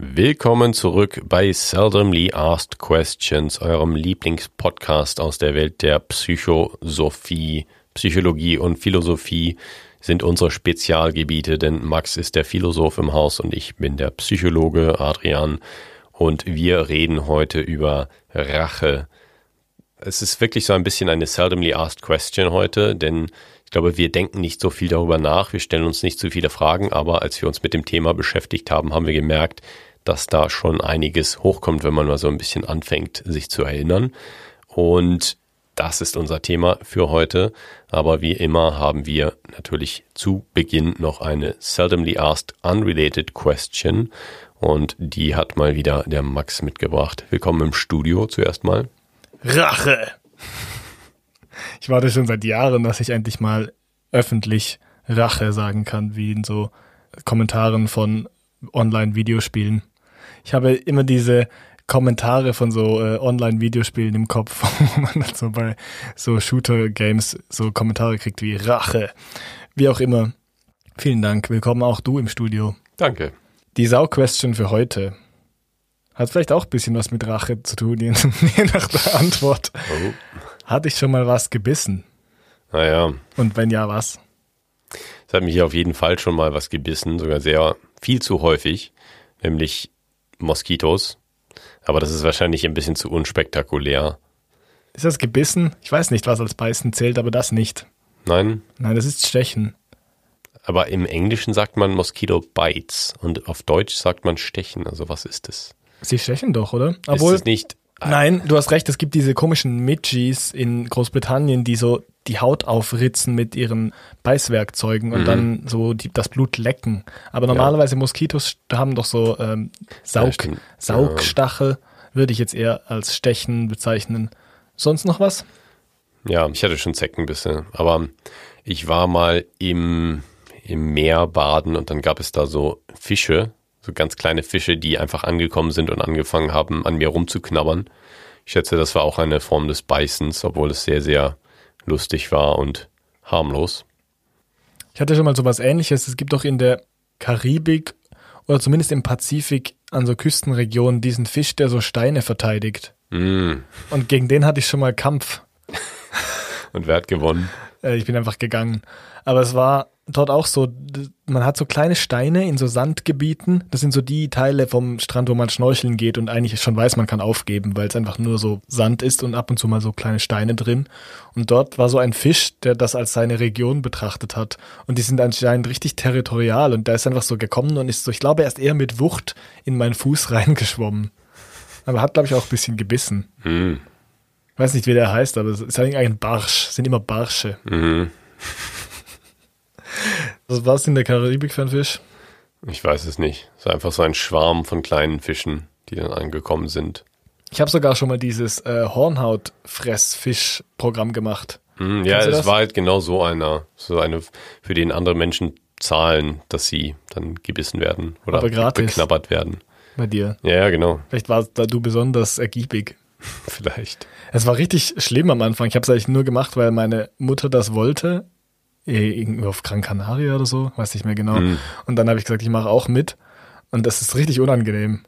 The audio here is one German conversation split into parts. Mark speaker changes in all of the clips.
Speaker 1: Willkommen zurück bei Seldomly Asked Questions, eurem Lieblingspodcast aus der Welt der Psychosophie. Psychologie und Philosophie sind unsere Spezialgebiete, denn Max ist der Philosoph im Haus und ich bin der Psychologe Adrian und wir reden heute über Rache. Es ist wirklich so ein bisschen eine seldomly asked question heute, denn ich glaube, wir denken nicht so viel darüber nach, wir stellen uns nicht so viele Fragen, aber als wir uns mit dem Thema beschäftigt haben, haben wir gemerkt, dass da schon einiges hochkommt, wenn man mal so ein bisschen anfängt, sich zu erinnern. Und das ist unser Thema für heute. Aber wie immer haben wir natürlich zu Beginn noch eine seldomly asked unrelated question. Und die hat mal wieder der Max mitgebracht. Willkommen im Studio zuerst mal.
Speaker 2: Rache! Ich warte schon seit Jahren, dass ich endlich mal öffentlich Rache sagen kann, wie in so Kommentaren von Online-Videospielen. Ich habe immer diese Kommentare von so äh, Online-Videospielen im Kopf, wo man dann so bei so Shooter-Games so Kommentare kriegt wie Rache. Wie auch immer. Vielen Dank. Willkommen auch du im Studio.
Speaker 1: Danke.
Speaker 2: Die Sau-Question für heute hat vielleicht auch ein bisschen was mit Rache zu tun, je nach der Antwort. Oh. Hatte ich schon mal was gebissen?
Speaker 1: Naja.
Speaker 2: Und wenn ja, was?
Speaker 1: Es hat mich auf jeden Fall schon mal was gebissen, sogar sehr viel zu häufig, nämlich Moskitos. Aber das ist wahrscheinlich ein bisschen zu unspektakulär.
Speaker 2: Ist das gebissen? Ich weiß nicht, was als beißen zählt, aber das nicht.
Speaker 1: Nein?
Speaker 2: Nein, das ist stechen.
Speaker 1: Aber im Englischen sagt man Mosquito Bites und auf Deutsch sagt man stechen. Also was ist das?
Speaker 2: Sie stechen doch, oder?
Speaker 1: Obwohl, ist es nicht
Speaker 2: Nein, du hast recht, es gibt diese komischen Midgies in Großbritannien, die so die Haut aufritzen mit ihren Beißwerkzeugen und mhm. dann so die, das Blut lecken. Aber normalerweise ja. Moskitos haben doch so ähm, Saug, ja, Saugstachel, würde ich jetzt eher als Stechen bezeichnen. Sonst noch was?
Speaker 1: Ja, ich hatte schon Zeckenbisse, aber ich war mal im, im Meer baden und dann gab es da so Fische, so ganz kleine Fische, die einfach angekommen sind und angefangen haben, an mir rumzuknabbern. Ich schätze, das war auch eine Form des Beißens, obwohl es sehr, sehr lustig war und harmlos.
Speaker 2: Ich hatte schon mal so was ähnliches. Es gibt doch in der Karibik oder zumindest im Pazifik an so Küstenregionen diesen Fisch, der so Steine verteidigt.
Speaker 1: Mm.
Speaker 2: Und gegen den hatte ich schon mal Kampf.
Speaker 1: und wer hat gewonnen?
Speaker 2: Äh, ich bin einfach gegangen. Aber es war dort auch so, man hat so kleine Steine in so Sandgebieten. Das sind so die Teile vom Strand, wo man schnorcheln geht und eigentlich schon weiß, man kann aufgeben, weil es einfach nur so Sand ist und ab und zu mal so kleine Steine drin. Und dort war so ein Fisch, der das als seine Region betrachtet hat. Und die sind anscheinend richtig territorial und da ist einfach so gekommen und ist so, ich glaube, er ist eher mit Wucht in meinen Fuß reingeschwommen. Aber hat, glaube ich, auch ein bisschen gebissen.
Speaker 1: Mhm.
Speaker 2: Ich weiß nicht, wie der heißt, aber es ist eigentlich ein Barsch. Es sind immer Barsche.
Speaker 1: Mhm.
Speaker 2: Was war es in der Karibik für ein Fisch?
Speaker 1: Ich weiß es nicht. Es ist einfach so ein Schwarm von kleinen Fischen, die dann angekommen sind.
Speaker 2: Ich habe sogar schon mal dieses äh, Hornhaut-Fressfisch-Programm gemacht.
Speaker 1: Mm, ja, es war halt genau so einer. So eine, für den andere Menschen zahlen, dass sie dann gebissen werden oder beknabbert werden.
Speaker 2: Bei dir.
Speaker 1: Ja, ja, genau.
Speaker 2: Vielleicht war da du besonders ergiebig.
Speaker 1: Vielleicht.
Speaker 2: Es war richtig schlimm am Anfang. Ich habe es eigentlich nur gemacht, weil meine Mutter das wollte irgendwo auf Gran Canaria oder so, weiß nicht mehr genau. Mhm. Und dann habe ich gesagt, ich mache auch mit. Und das ist richtig unangenehm.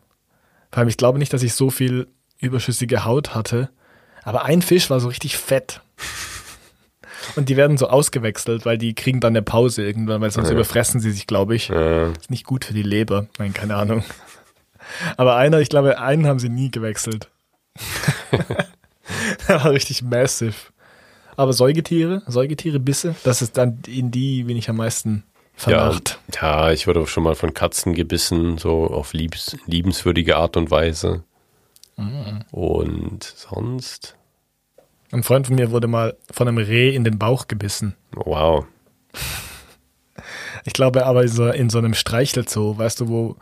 Speaker 2: Vor allem, ich glaube nicht, dass ich so viel überschüssige Haut hatte. Aber ein Fisch war so richtig fett. Und die werden so ausgewechselt, weil die kriegen dann eine Pause irgendwann, weil sonst ja. überfressen sie sich, glaube ich.
Speaker 1: Ja.
Speaker 2: Ist nicht gut für die Leber. Nein, keine Ahnung. Aber einer, ich glaube, einen haben sie nie gewechselt. Der war richtig massive. Aber Säugetiere, Säugetiere, Bisse, das ist dann in die bin ich am meisten vermacht.
Speaker 1: Ja, ja, ich wurde schon mal von Katzen gebissen, so auf liebs, liebenswürdige Art und Weise.
Speaker 2: Mhm.
Speaker 1: Und sonst?
Speaker 2: Ein Freund von mir wurde mal von einem Reh in den Bauch gebissen.
Speaker 1: Wow.
Speaker 2: Ich glaube aber so in so einem Streichelzoo, weißt du, wo,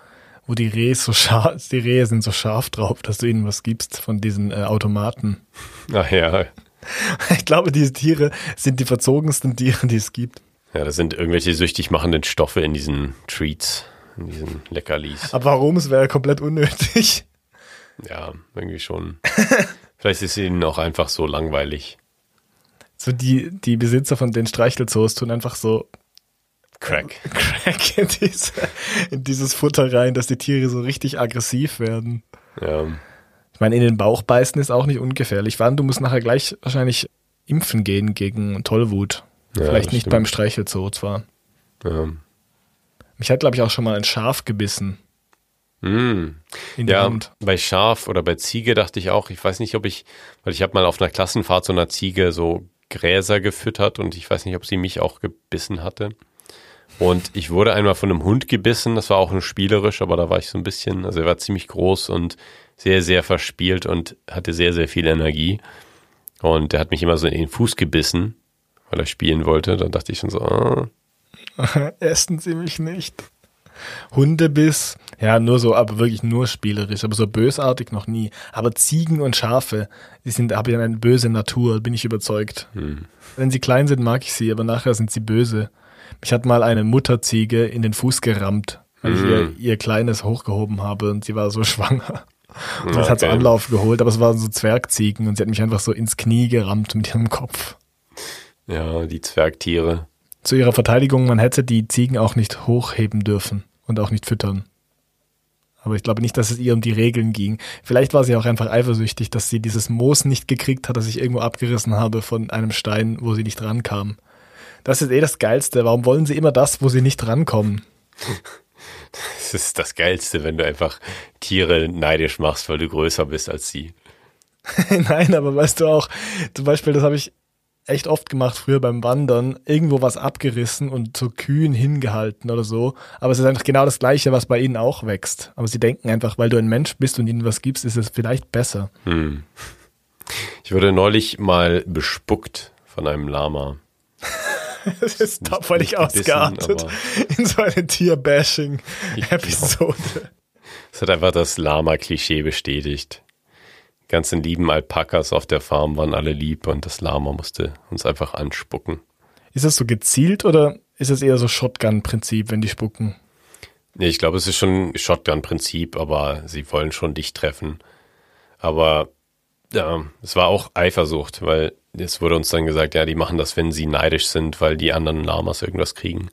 Speaker 2: wo die Rehe so scharf, die Rehe sind so scharf drauf, dass du ihnen was gibst von diesen äh, Automaten.
Speaker 1: Ach ja.
Speaker 2: Ich glaube, diese Tiere sind die verzogensten Tiere, die es gibt.
Speaker 1: Ja, das sind irgendwelche süchtig machenden Stoffe in diesen Treats, in diesen Leckerlis.
Speaker 2: Aber warum? Es wäre komplett unnötig.
Speaker 1: Ja, irgendwie schon. Vielleicht ist es ihnen auch einfach so langweilig.
Speaker 2: So die, die Besitzer von den Streichelzoos tun einfach so
Speaker 1: Crack.
Speaker 2: Crack in, diese, in dieses Futter rein, dass die Tiere so richtig aggressiv werden.
Speaker 1: Ja.
Speaker 2: Ich meine, in den Bauch beißen ist auch nicht ungefährlich. Wann, du musst nachher gleich wahrscheinlich impfen gehen gegen Tollwut.
Speaker 1: Ja,
Speaker 2: Vielleicht nicht
Speaker 1: stimmt.
Speaker 2: beim Streichelzoo zwar.
Speaker 1: Ja.
Speaker 2: Mich hat, glaube ich, auch schon mal ein Schaf gebissen
Speaker 1: Mm. Ja,
Speaker 2: Hand.
Speaker 1: bei Schaf oder bei Ziege dachte ich auch, ich weiß nicht, ob ich, weil ich habe mal auf einer Klassenfahrt so einer Ziege so Gräser gefüttert und ich weiß nicht, ob sie mich auch gebissen hatte. Und ich wurde einmal von einem Hund gebissen, das war auch nur spielerisch, aber da war ich so ein bisschen, also er war ziemlich groß und sehr, sehr verspielt und hatte sehr, sehr viel Energie. Und der hat mich immer so in den Fuß gebissen, weil er spielen wollte. Da dachte ich schon so, ah,
Speaker 2: Essen Sie mich nicht. Hundebiss, ja, nur so, aber wirklich nur spielerisch, aber so bösartig noch nie. Aber Ziegen und Schafe, die sind, haben ja eine böse Natur, bin ich überzeugt. Wenn sie klein sind, mag ich sie, aber nachher sind sie böse. Mich hat mal eine Mutterziege in den Fuß gerammt, weil ich ihr, ihr Kleines hochgehoben habe und sie war so schwanger. Und das hat so. Anlauf geholt, aber es waren so Zwergziegen und sie hat mich einfach so ins Knie gerammt mit ihrem Kopf.
Speaker 1: ja, die Zwergtiere.
Speaker 2: Zu ihrer Verteidigung, man hätte die Ziegen auch nicht hochheben dürfen und auch nicht füttern. Aber ich glaube nicht, dass es ihr um die Regeln ging. Vielleicht war sie auch einfach eifersüchtig, dass sie dieses Moos nicht gekriegt hat, das ich irgendwo abgerissen habe von einem Stein, wo sie nicht rankam. Das ist eh das Geilste. Warum wollen sie immer das, wo sie nicht rankommen?
Speaker 1: Das ist das Geilste, wenn du einfach Tiere neidisch machst, weil du größer bist als sie.
Speaker 2: Nein, aber weißt du auch, zum Beispiel, das habe ich echt oft gemacht früher beim Wandern, irgendwo was abgerissen und zu Kühen hingehalten oder so. Aber es ist einfach genau das Gleiche, was bei ihnen auch wächst. Aber sie denken einfach, weil du ein Mensch bist und ihnen was gibst, ist es vielleicht besser.
Speaker 1: Ich wurde neulich mal bespuckt von einem Lama.
Speaker 2: Das ist da völlig ausgeartet in so eine Tierbashing-Episode.
Speaker 1: Es hat einfach das Lama-Klischee bestätigt. Die ganzen lieben Alpakas auf der Farm waren alle lieb und das Lama musste uns einfach anspucken.
Speaker 2: Ist das so gezielt oder ist es eher so Shotgun-Prinzip, wenn die spucken?
Speaker 1: Nee, ich glaube, es ist schon Shotgun-Prinzip, aber sie wollen schon dich treffen. Aber ja, es war auch Eifersucht, weil es wurde uns dann gesagt, ja, die machen das, wenn sie neidisch sind, weil die anderen Lamas irgendwas kriegen.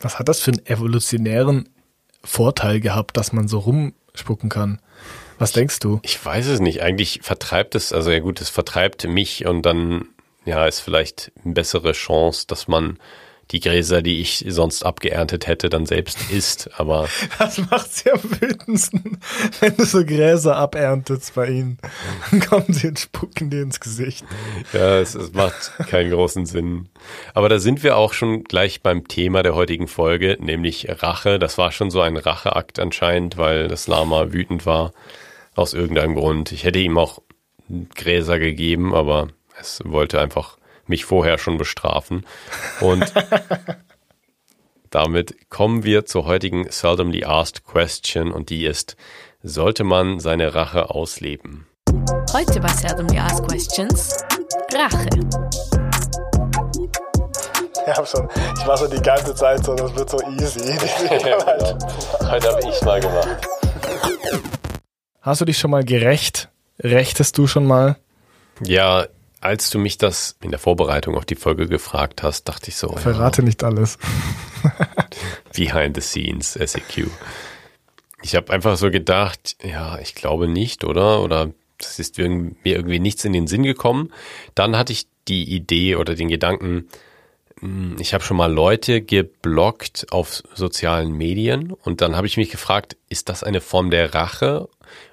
Speaker 2: Was hat das für einen evolutionären Vorteil gehabt, dass man so rumspucken kann? Was denkst du?
Speaker 1: Ich weiß es nicht. Eigentlich vertreibt es, also ja gut, es vertreibt mich und dann, ja, ist vielleicht eine bessere Chance, dass man die Gräser, die ich sonst abgeerntet hätte, dann selbst isst. Aber
Speaker 2: Das macht sie am wütendsten, wenn du so Gräser aberntest bei ihnen. Dann kommen sie und spucken dir ins Gesicht.
Speaker 1: ja, es, es macht keinen großen Sinn. Aber da sind wir auch schon gleich beim Thema der heutigen Folge, nämlich Rache. Das war schon so ein Racheakt anscheinend, weil das Lama wütend war. Aus irgendeinem Grund. Ich hätte ihm auch Gräser gegeben, aber es wollte einfach mich vorher schon bestrafen. Und damit kommen wir zur heutigen Seldomly Asked Question und die ist, sollte man seine Rache ausleben?
Speaker 3: Heute bei Seldomly Asked Questions Rache.
Speaker 2: Ich, hab schon, ich war so die ganze Zeit so, das wird so easy.
Speaker 1: Heute habe ich mal gemacht.
Speaker 2: Hast du dich schon mal gerecht? Rechtest du schon mal?
Speaker 1: Ja, als du mich das in der Vorbereitung auf die Folge gefragt hast, dachte ich so,
Speaker 2: Verrate nicht alles.
Speaker 1: Behind the Scenes, SEQ. Ich habe einfach so gedacht, ja, ich glaube nicht, oder? Oder das ist mir irgendwie nichts in den Sinn gekommen. Dann hatte ich die Idee oder den Gedanken, hm, ich habe schon mal Leute geblockt auf sozialen Medien und dann habe ich mich gefragt, ist das eine Form der Rache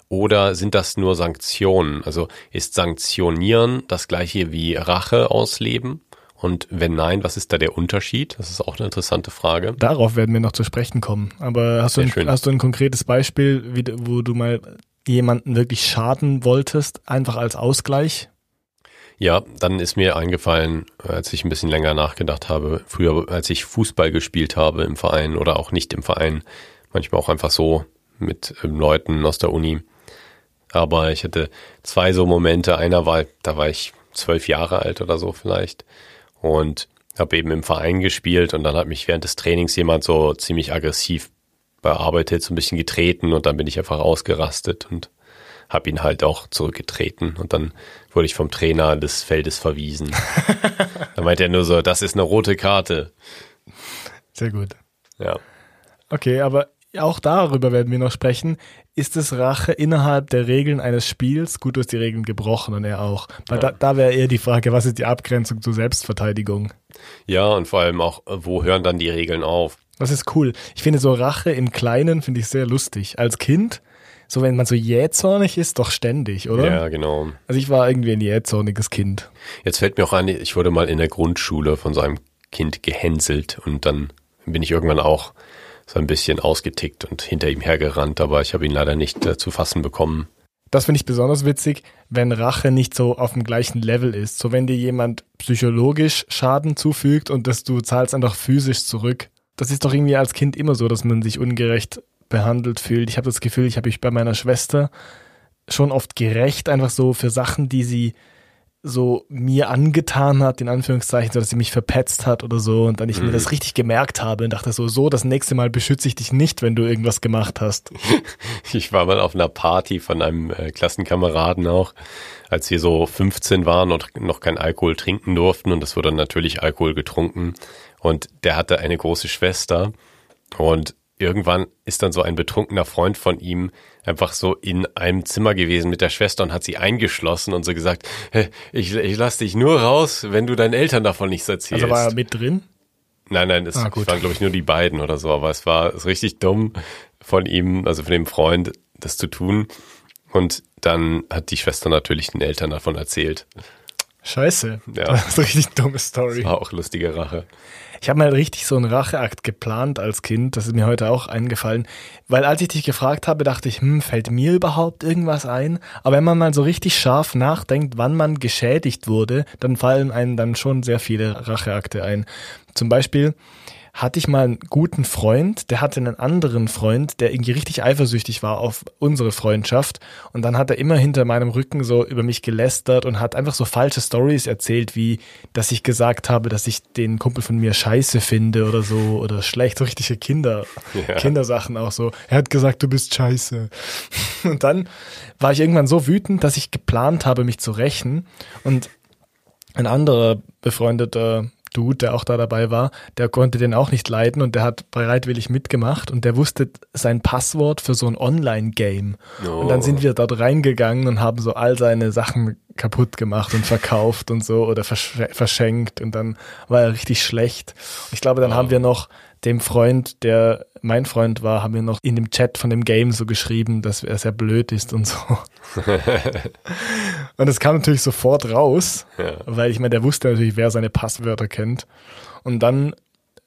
Speaker 1: oder sind das nur Sanktionen? Also ist Sanktionieren das gleiche wie Rache ausleben? Und wenn nein, was ist da der Unterschied? Das ist auch eine interessante Frage.
Speaker 2: Darauf werden wir noch zu sprechen kommen. Aber hast du, ein, hast du ein konkretes Beispiel, wie, wo du mal jemanden wirklich schaden wolltest, einfach als Ausgleich?
Speaker 1: Ja, dann ist mir eingefallen, als ich ein bisschen länger nachgedacht habe, früher, als ich Fußball gespielt habe im Verein oder auch nicht im Verein, manchmal auch einfach so mit ähm, Leuten aus der Uni. Aber ich hatte zwei so Momente. Einer war, da war ich zwölf Jahre alt oder so vielleicht und habe eben im Verein gespielt und dann hat mich während des Trainings jemand so ziemlich aggressiv bearbeitet, so ein bisschen getreten und dann bin ich einfach ausgerastet und habe ihn halt auch zurückgetreten und dann wurde ich vom Trainer des Feldes verwiesen. da meinte er nur so, das ist eine rote Karte.
Speaker 2: Sehr gut.
Speaker 1: Ja.
Speaker 2: Okay, aber auch darüber werden wir noch sprechen. Ist es Rache innerhalb der Regeln eines Spiels? Gut, du hast die Regeln gebrochen und er auch. Weil
Speaker 1: Ja.
Speaker 2: da, da wäre eher die Frage, was ist die Abgrenzung zur Selbstverteidigung?
Speaker 1: Ja, und vor allem auch, wo hören dann die Regeln auf?
Speaker 2: Das ist cool. Ich finde so Rache im Kleinen finde ich sehr lustig. Als Kind, so wenn man so jähzornig ist, doch ständig, oder?
Speaker 1: Ja, genau.
Speaker 2: Also ich war irgendwie ein jähzorniges Kind.
Speaker 1: Jetzt fällt mir auch ein, ich wurde mal in der Grundschule von so einem Kind gehänselt und dann bin ich irgendwann auch so ein bisschen ausgetickt und hinter ihm hergerannt, aber ich habe ihn leider nicht äh, zu fassen bekommen.
Speaker 2: Das finde ich besonders witzig, wenn Rache nicht so auf dem gleichen Level ist. So wenn dir jemand psychologisch Schaden zufügt und dass du zahlst einfach physisch zurück. Das ist doch irgendwie als Kind immer so, dass man sich ungerecht behandelt fühlt. Ich habe das Gefühl, ich habe mich bei meiner Schwester schon oft gerecht, einfach so für Sachen, die sie so mir angetan hat, in Anführungszeichen, so dass sie mich verpetzt hat oder so und dann ich mir das richtig gemerkt habe und dachte so, so, das nächste Mal beschütze ich dich nicht, wenn du irgendwas gemacht hast.
Speaker 1: Ich war mal auf einer Party von einem äh, Klassenkameraden auch, als wir so 15 waren und noch kein Alkohol trinken durften und es wurde dann natürlich Alkohol getrunken und der hatte eine große Schwester und irgendwann ist dann so ein betrunkener Freund von ihm einfach so in einem Zimmer gewesen mit der Schwester und hat sie eingeschlossen und so gesagt, "Hä, ich, ich lass dich nur raus, wenn du deinen Eltern davon nichts erzählst.
Speaker 2: Also war er mit drin?
Speaker 1: Nein, nein, es
Speaker 2: Ah,
Speaker 1: waren, glaube ich, nur die beiden oder so, aber es war es richtig dumm von ihm, also von dem Freund, das zu tun. Und dann hat die Schwester natürlich den Eltern davon erzählt.
Speaker 2: Scheiße.
Speaker 1: Ja.
Speaker 2: Das ist eine richtig dumme Story.
Speaker 1: War auch lustige Rache.
Speaker 2: Ich habe mal richtig so einen Racheakt geplant als Kind. Das ist mir heute auch eingefallen. Weil als ich dich gefragt habe, dachte ich, hm, fällt mir überhaupt irgendwas ein? Aber wenn man mal so richtig scharf nachdenkt, wann man geschädigt wurde, dann fallen einem dann schon sehr viele Racheakte ein. Zum Beispiel hatte ich mal einen guten Freund, der hatte einen anderen Freund, der irgendwie richtig eifersüchtig war auf unsere Freundschaft. Und dann hat er immer hinter meinem Rücken so über mich gelästert und hat einfach so falsche Stories erzählt, wie, dass ich gesagt habe, dass ich den Kumpel von mir scheiße finde oder so oder schlecht, so richtige Kinder,
Speaker 1: Ja.
Speaker 2: Kindersachen auch so. Er hat gesagt, du bist scheiße. Und dann war ich irgendwann so wütend, dass ich geplant habe, mich zu rächen. Und ein anderer befreundeter Dude, der auch da dabei war, der konnte den auch nicht leiden und der hat bereitwillig mitgemacht und der wusste sein Passwort für so ein Online-Game. Und dann sind wir dort reingegangen und haben so all seine Sachen kaputt gemacht und verkauft und so oder versch verschenkt und dann war er richtig schlecht. Ich glaube, dann haben wir noch dem Freund, der mein Freund war, haben wir noch in dem Chat von dem Game so geschrieben, dass er sehr blöd ist und so. und es kam natürlich sofort raus,
Speaker 1: Ja.
Speaker 2: weil ich meine, der wusste natürlich, wer seine Passwörter kennt. Und dann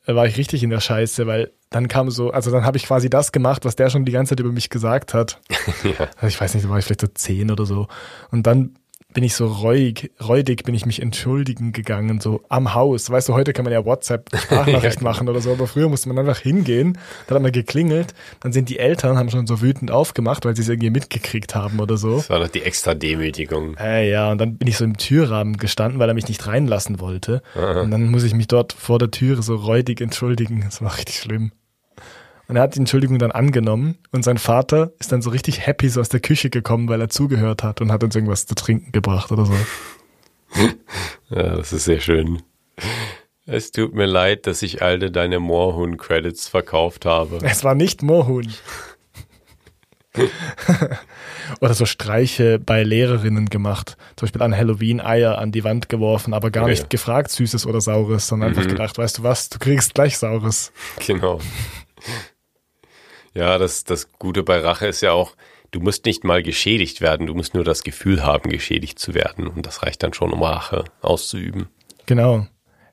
Speaker 2: war ich richtig in der Scheiße, weil dann kam so, also dann habe ich quasi das gemacht, was der schon die ganze Zeit über mich gesagt hat.
Speaker 1: Ja.
Speaker 2: Also ich weiß nicht, da war ich vielleicht so zehn oder so. Und dann bin ich so reuig, räudig bin ich mich entschuldigen gegangen, so am Haus. Weißt du, heute kann man ja WhatsApp-Sprachnachricht
Speaker 1: Ja,
Speaker 2: machen oder so, aber früher musste man einfach hingehen, dann hat man geklingelt, dann sind die Eltern, haben schon so wütend aufgemacht, weil sie es irgendwie mitgekriegt haben oder so.
Speaker 1: Das war noch die extra Demütigung.
Speaker 2: Äh, ja, und dann bin ich so im Türrahmen gestanden, weil er mich nicht reinlassen wollte. Und dann muss ich mich dort vor der Türe so räudig entschuldigen. Das war richtig schlimm. Und er hat die Entschuldigung dann angenommen und sein Vater ist dann so richtig happy so aus der Küche gekommen, weil er zugehört hat und hat uns irgendwas zu trinken gebracht oder so.
Speaker 1: Ja, das ist sehr schön. Es tut mir leid, dass ich alle deine Moorhuhn-Credits verkauft habe.
Speaker 2: Es war nicht Moorhuhn. Oder so Streiche bei Lehrerinnen gemacht. Zum Beispiel an Halloween Eier an die Wand geworfen, aber gar
Speaker 1: Ja.
Speaker 2: nicht gefragt, Süßes oder Saures, sondern einfach gedacht, weißt du was, du kriegst gleich Saures.
Speaker 1: Genau. Ja, das, das Gute bei Rache ist ja auch, du musst nicht mal geschädigt werden, du musst nur das Gefühl haben, geschädigt zu werden. Und das reicht dann schon, um Rache auszuüben.
Speaker 2: Genau.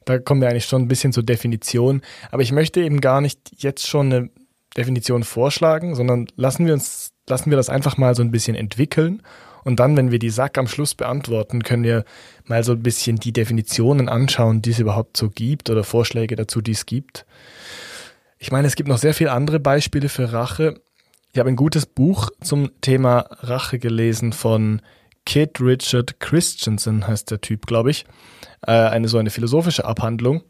Speaker 2: Da kommen wir eigentlich schon ein bisschen zur Definition. Aber ich möchte eben gar nicht jetzt schon eine Definition vorschlagen, sondern lassen wir uns, lassen wir das einfach mal so ein bisschen entwickeln. Und dann, wenn wir die Sack am Schluss beantworten, können wir mal so ein bisschen die Definitionen anschauen, die es überhaupt so gibt oder Vorschläge dazu, die es gibt. Ich meine, es gibt noch sehr viele andere Beispiele für Rache. Ich habe ein gutes Buch zum Thema Rache gelesen von Kit Richard Christensen, heißt der Typ, glaube ich. Äh, eine so eine philosophische Abhandlung.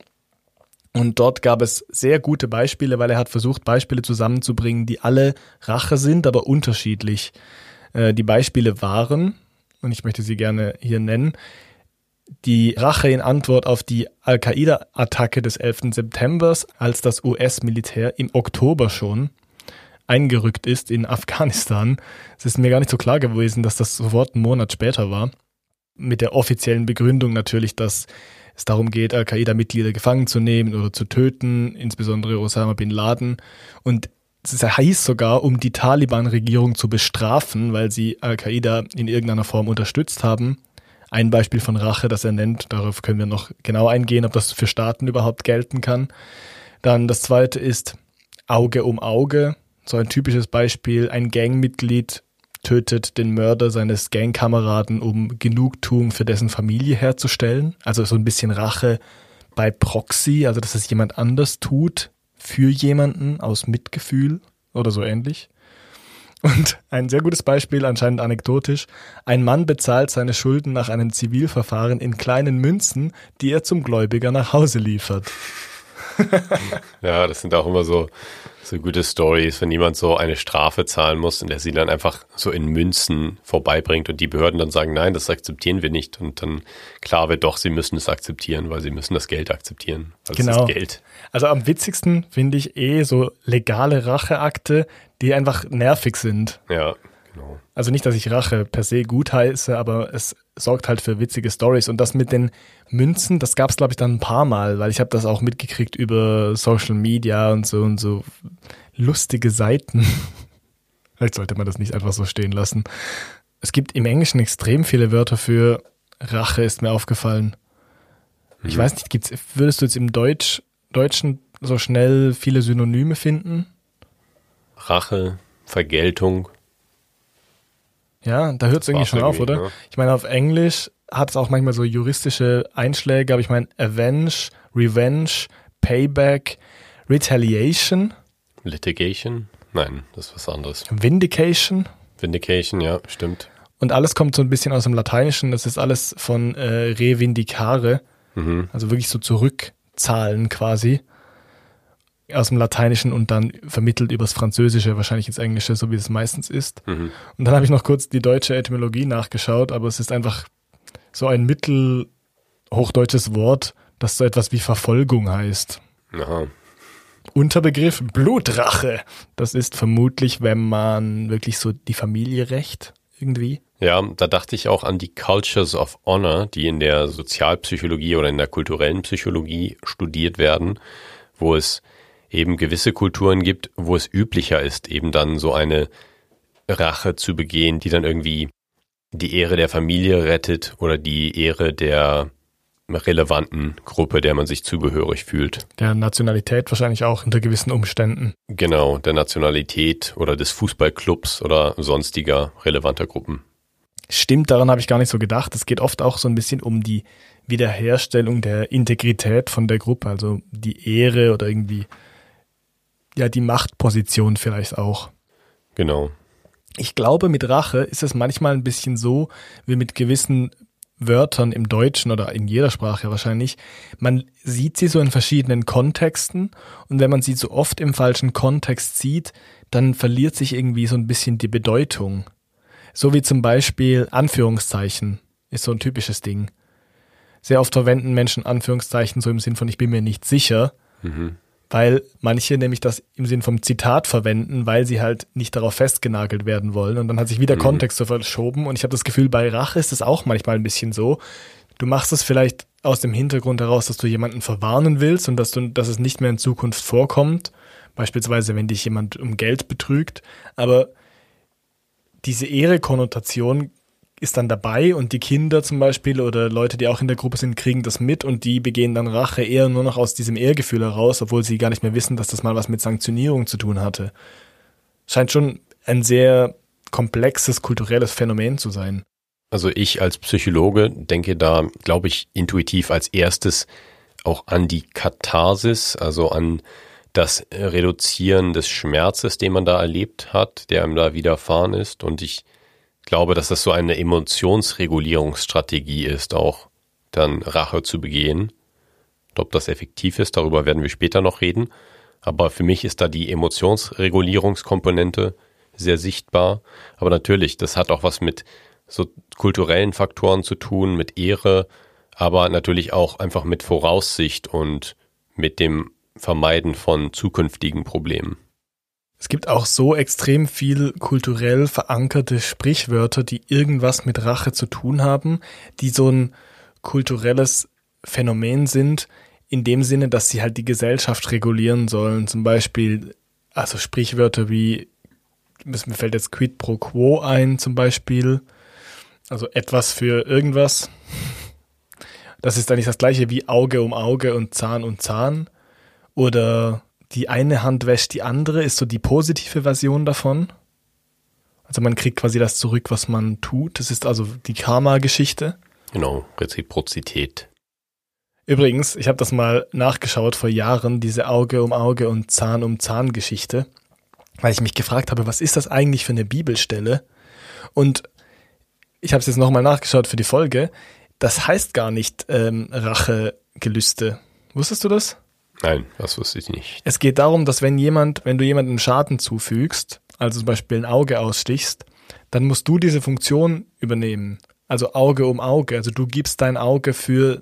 Speaker 2: Und dort gab es sehr gute Beispiele, weil er hat versucht, Beispiele zusammenzubringen, die alle Rache sind, aber unterschiedlich. Äh, die Beispiele waren, und ich möchte sie gerne hier nennen, die Rache in Antwort auf die Al-Qaida-Attacke des 11. September, als das US-Militär im Oktober schon eingerückt ist in Afghanistan. Es ist mir gar nicht so klar gewesen, dass das sofort einen Monat später war. Mit der offiziellen Begründung natürlich, dass es darum geht, Al-Qaida-Mitglieder gefangen zu nehmen oder zu töten, insbesondere Osama bin Laden. Und es heißt sogar, um die Taliban-Regierung zu bestrafen, weil sie Al-Qaida in irgendeiner Form unterstützt haben. Ein Beispiel von Rache, das er nennt, darauf können wir noch genau eingehen, ob das für Staaten überhaupt gelten kann. Dann das zweite ist Auge um Auge. So ein typisches Beispiel, ein Gangmitglied tötet den Mörder seines Gangkameraden, um Genugtuung für dessen Familie herzustellen. Also so ein bisschen Rache bei Proxy, also dass es jemand anders tut für jemanden aus Mitgefühl oder so ähnlich. Und ein sehr gutes Beispiel, anscheinend anekdotisch. Ein Mann bezahlt seine Schulden nach einem Zivilverfahren in kleinen Münzen, die er zum Gläubiger nach Hause liefert.
Speaker 1: ja, das sind auch immer so, so gute Stories, wenn jemand so eine Strafe zahlen muss und der sie dann einfach so in Münzen vorbeibringt und die Behörden dann sagen, nein, das akzeptieren wir nicht. Und dann klar wird doch, sie müssen es akzeptieren, weil sie müssen das Geld akzeptieren.
Speaker 2: Also genau. Geld. Also am witzigsten finde ich eh so legale Racheakte, die einfach nervig sind.
Speaker 1: Ja, genau.
Speaker 2: Also nicht, dass ich Rache per se gut heiße, aber es sorgt halt für witzige Stories. Und das mit den Münzen, das gab es, glaube ich, dann ein paar Mal, weil ich habe das auch mitgekriegt über Social Media und so und so lustige Seiten. Vielleicht sollte man das nicht einfach so stehen lassen. Es gibt im Englischen extrem viele Wörter für Rache, ist mir aufgefallen. Mhm. Ich weiß nicht, gibt's, würdest du jetzt im Deutsch, Deutschen so schnell viele Synonyme finden?
Speaker 1: Rache, Vergeltung.
Speaker 2: Ja, da hört es irgendwie schon auf, oder? Ne? Ich meine, auf Englisch hat es auch manchmal so juristische Einschläge, aber ich meine, Avenge, Revenge, Payback, Retaliation.
Speaker 1: Litigation? Nein, das ist was anderes.
Speaker 2: Vindication.
Speaker 1: Vindication, ja, stimmt.
Speaker 2: Und alles kommt so ein bisschen aus dem Lateinischen. Das ist alles von äh, revindicare, mhm. also wirklich so zurückzahlen quasi aus dem Lateinischen und dann vermittelt übers Französische, wahrscheinlich ins Englische, so wie es meistens ist. Mhm. Und dann habe ich noch kurz die deutsche Etymologie nachgeschaut, aber es ist einfach so ein mittelhochdeutsches Wort, das so etwas wie Verfolgung heißt.
Speaker 1: Aha.
Speaker 2: Unterbegriff Blutrache. Das ist vermutlich, wenn man wirklich so die Familie rächt, irgendwie.
Speaker 1: Ja, da dachte ich auch an die Cultures of Honor, die in der Sozialpsychologie oder in der kulturellen Psychologie studiert werden, wo es eben gewisse Kulturen gibt, wo es üblicher ist, eben dann so eine Rache zu begehen, die dann irgendwie die Ehre der Familie rettet oder die Ehre der relevanten Gruppe, der man sich zugehörig fühlt.
Speaker 2: Der Nationalität wahrscheinlich auch unter gewissen Umständen.
Speaker 1: Genau, der Nationalität oder des Fußballclubs oder sonstiger relevanter Gruppen.
Speaker 2: Stimmt, daran habe ich gar nicht so gedacht. Es geht oft auch so ein bisschen um die Wiederherstellung der Integrität von der Gruppe, also die Ehre oder irgendwie ja die Machtposition vielleicht auch.
Speaker 1: Genau.
Speaker 2: Ich glaube, mit Rache ist es manchmal ein bisschen so, wie mit gewissen Wörtern im Deutschen oder in jeder Sprache wahrscheinlich. Man sieht sie so in verschiedenen Kontexten und wenn man sie so oft im falschen Kontext sieht, dann verliert sich irgendwie so ein bisschen die Bedeutung. So wie zum Beispiel Anführungszeichen ist so ein typisches Ding. Sehr oft verwenden Menschen Anführungszeichen so im Sinn von ich bin mir nicht sicher. Mhm weil manche nämlich das im Sinn vom Zitat verwenden, weil sie halt nicht darauf festgenagelt werden wollen. Und dann hat sich wieder mhm. Kontext so verschoben. Und ich habe das Gefühl, bei Rache ist es auch manchmal ein bisschen so. Du machst es vielleicht aus dem Hintergrund heraus, dass du jemanden verwarnen willst und dass, du, dass es nicht mehr in Zukunft vorkommt. Beispielsweise, wenn dich jemand um Geld betrügt. Aber diese Ehre-Konnotation ist dann dabei und die Kinder zum Beispiel oder Leute, die auch in der Gruppe sind, kriegen das mit und die begehen dann Rache eher nur noch aus diesem Ehrgefühl heraus, obwohl sie gar nicht mehr wissen, dass das mal was mit Sanktionierung zu tun hatte. Scheint schon ein sehr komplexes kulturelles Phänomen zu sein.
Speaker 1: Also ich als Psychologe denke da, glaube ich, intuitiv als erstes auch an die Katharsis, also an das Reduzieren des Schmerzes, den man da erlebt hat, der einem da widerfahren ist. Und ich glaube, dass das so eine Emotionsregulierungsstrategie ist, auch dann Rache zu begehen. Ob das effektiv ist, darüber werden wir später noch reden. Aber für mich ist da die Emotionsregulierungskomponente sehr sichtbar. Aber natürlich, das hat auch was mit so kulturellen Faktoren zu tun, mit Ehre, aber natürlich auch einfach mit Voraussicht und mit dem Vermeiden von zukünftigen Problemen.
Speaker 2: Es gibt auch so extrem viel kulturell verankerte Sprichwörter, die irgendwas mit Rache zu tun haben, die so ein kulturelles Phänomen sind, in dem Sinne, dass sie halt die Gesellschaft regulieren sollen. Zum Beispiel, also Sprichwörter wie, mir fällt jetzt quid pro quo ein, zum Beispiel. Also etwas für irgendwas. Das ist eigentlich das gleiche wie Auge um Auge und Zahn um Zahn. Oder die eine Hand wäscht die andere, ist so die positive Version davon. Also man kriegt quasi das zurück, was man tut. Das ist also die Karma-Geschichte.
Speaker 1: Genau, Reziprozität.
Speaker 2: Übrigens, ich habe das mal nachgeschaut vor Jahren, diese Auge um Auge und Zahn um Zahn Geschichte, weil ich mich gefragt habe, was ist das eigentlich für eine Bibelstelle? Und ich habe es jetzt nochmal nachgeschaut für die Folge. Das heißt gar nicht ähm, Rachegelüste. Wusstest du das?
Speaker 1: Nein, das wusste ich nicht.
Speaker 2: Es geht darum, dass wenn jemand, wenn du jemandem Schaden zufügst, also zum Beispiel ein Auge ausstichst, dann musst du diese Funktion übernehmen. Also Auge um Auge. Also du gibst dein Auge für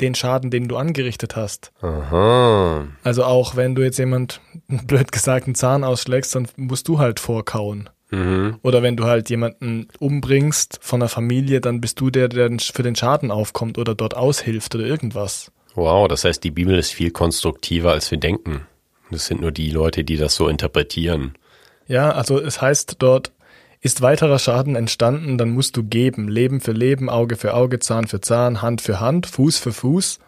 Speaker 2: den Schaden, den du angerichtet hast.
Speaker 1: Aha.
Speaker 2: Also auch wenn du jetzt jemand, blöd gesagt, einen Zahn ausschlägst, dann musst du halt vorkauen.
Speaker 1: Mhm.
Speaker 2: Oder wenn du halt jemanden umbringst von der Familie, dann bist du der, der für den Schaden aufkommt oder dort aushilft oder irgendwas.
Speaker 1: Wow, das heißt, die Bibel ist viel konstruktiver, als wir denken. Das sind nur die Leute, die das so interpretieren.
Speaker 2: Ja, also es heißt dort, ist weiterer Schaden entstanden, dann musst du geben. Leben für Leben, Auge für Auge, Zahn für Zahn, Hand für Hand, Fuß für Fuß,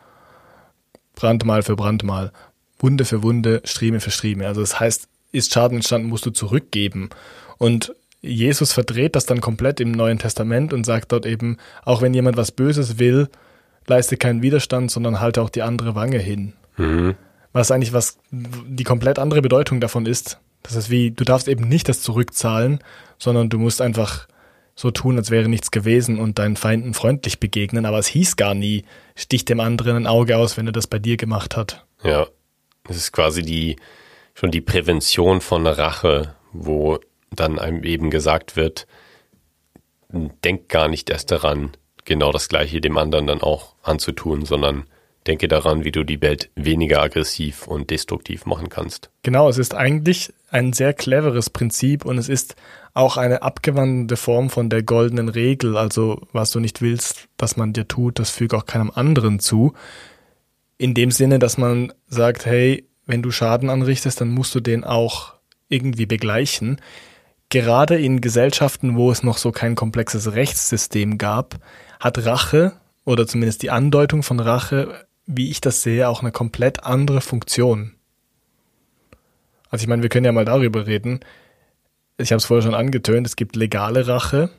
Speaker 2: Brandmal für Brandmal, Wunde für Wunde, Strieme für Strieme. Also das heißt, ist Schaden entstanden, musst du zurückgeben. Und Jesus verdreht das dann komplett im Neuen Testament und sagt dort eben, auch wenn jemand was Böses will, leiste keinen Widerstand, sondern halte auch die andere Wange hin.
Speaker 1: Mhm.
Speaker 2: Was eigentlich was die komplett andere Bedeutung davon ist. Das ist wie, du darfst eben nicht das zurückzahlen, sondern du musst einfach so tun, als wäre nichts gewesen und deinen Feinden freundlich begegnen. Aber es hieß gar nie, stich dem anderen ein Auge aus, wenn er das bei dir gemacht hat.
Speaker 1: Ja, das ist quasi die schon die Prävention von Rache, wo dann einem eben gesagt wird, denk gar nicht erst daran, genau das Gleiche dem anderen dann auch anzutun, sondern denke daran, wie du die Welt weniger aggressiv und destruktiv machen kannst.
Speaker 2: Genau, es ist eigentlich ein sehr cleveres Prinzip und es ist auch eine abgewandte Form von der goldenen Regel. Also was du nicht willst, dass man dir tut, das füge auch keinem anderen zu. In dem Sinne, dass man sagt, hey, wenn du Schaden anrichtest, dann musst du den auch irgendwie begleichen. Gerade in Gesellschaften, wo es noch so kein komplexes Rechtssystem gab, hat Rache oder zumindest die Andeutung von Rache, wie ich das sehe, auch eine komplett andere Funktion. Also ich meine, wir können ja mal darüber reden. Ich habe es vorher schon angetönt, es gibt legale Rache,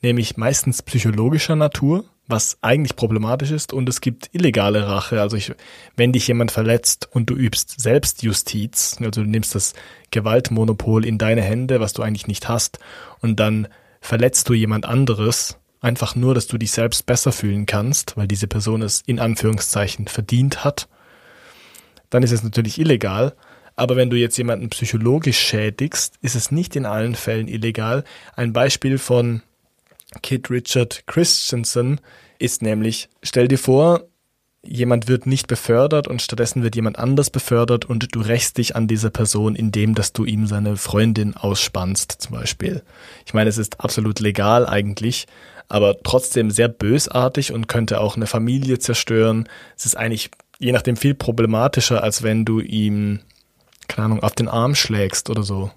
Speaker 2: nämlich meistens psychologischer Natur, was eigentlich problematisch ist, und es gibt illegale Rache. Also ich, wenn dich jemand verletzt und du übst Selbstjustiz, also du nimmst das Gewaltmonopol in deine Hände, was du eigentlich nicht hast, und dann verletzt du jemand anderes, einfach nur, dass du dich selbst besser fühlen kannst, weil diese Person es in Anführungszeichen verdient hat, dann ist es natürlich illegal. Aber wenn du jetzt jemanden psychologisch schädigst, ist es nicht in allen Fällen illegal. Ein Beispiel von Kid Richard Christensen ist nämlich, stell dir vor, jemand wird nicht befördert und stattdessen wird jemand anders befördert und du rächst dich an dieser Person, indem dass du ihm seine Freundin ausspannst, zum Beispiel. Ich meine, es ist absolut legal eigentlich, aber trotzdem sehr bösartig und könnte auch eine Familie zerstören. Es ist eigentlich je nachdem viel problematischer, als wenn du ihm, keine Ahnung, auf den Arm schlägst oder so.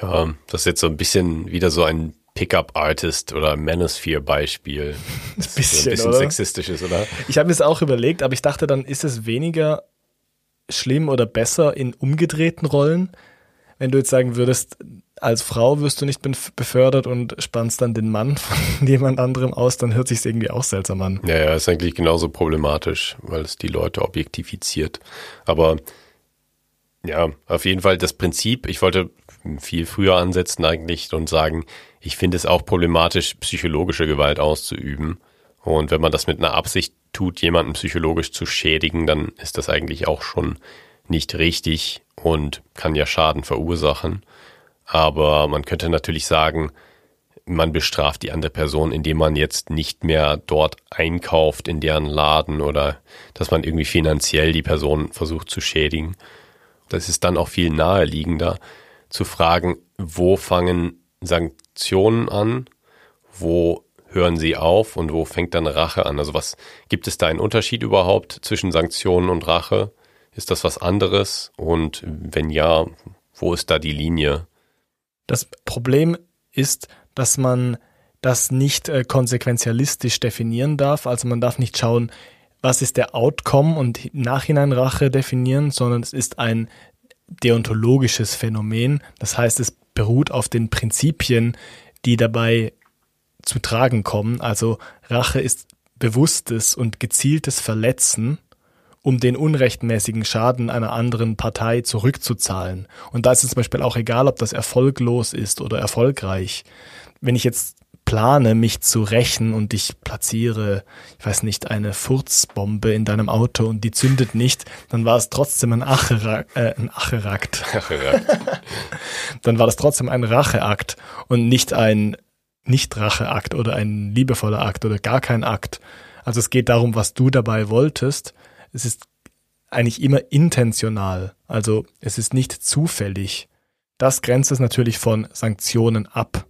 Speaker 1: Ja, das ist jetzt so ein bisschen wieder so ein Pickup-Artist oder Manosphere-Beispiel.
Speaker 2: Ein bisschen,
Speaker 1: so ein bisschen
Speaker 2: oder?
Speaker 1: sexistisch ist, oder?
Speaker 2: Ich habe mir das auch überlegt, aber ich dachte dann, ist es weniger schlimm oder besser in umgedrehten Rollen, wenn du jetzt sagen würdest, als Frau wirst du nicht bef- befördert und spannst dann den Mann von jemand anderem aus, dann hört sich irgendwie auch seltsam an.
Speaker 1: Ja, ja, ist eigentlich genauso problematisch, weil es die Leute objektifiziert. Aber ja, auf jeden Fall das Prinzip, ich wollte viel früher ansetzen eigentlich und sagen, ich finde es auch problematisch, psychologische Gewalt auszuüben. Und wenn man das mit einer Absicht tut, jemanden psychologisch zu schädigen, dann ist das eigentlich auch schon nicht richtig und kann ja Schaden verursachen. Aber man könnte natürlich sagen, man bestraft die andere Person, indem man jetzt nicht mehr dort einkauft in deren Laden oder dass man irgendwie finanziell die Person versucht zu schädigen. Das ist dann auch viel naheliegender zu fragen, wo fangen Sanktionen an, wo hören sie auf und wo fängt dann Rache an? Also was gibt es da einen Unterschied überhaupt zwischen Sanktionen und Rache? Ist das was anderes? Und wenn ja, wo ist da die Linie?
Speaker 2: Das Problem ist, dass man das nicht äh, konsequenzialistisch definieren darf. Also man darf nicht schauen, was ist der Outcome und Nachhinein Rache definieren, sondern es ist ein deontologisches Phänomen. Das heißt, es beruht auf den Prinzipien, die dabei zu tragen kommen. Also Rache ist bewusstes und gezieltes Verletzen, um den unrechtmäßigen Schaden einer anderen Partei zurückzuzahlen. Und da ist es zum Beispiel auch egal, ob das erfolglos ist oder erfolgreich. Wenn ich jetzt plane, mich zu rächen und ich platziere, ich weiß nicht, eine Furzbombe in deinem Auto und die zündet nicht, dann war es trotzdem ein, Achera äh, ein Acherakt. dann war das trotzdem ein Racheakt und nicht ein nicht-Racheakt oder ein liebevoller Akt oder gar kein Akt. Also es geht darum, was du dabei wolltest. Es ist eigentlich immer intentional. Also es ist nicht zufällig. Das grenzt es natürlich von Sanktionen ab.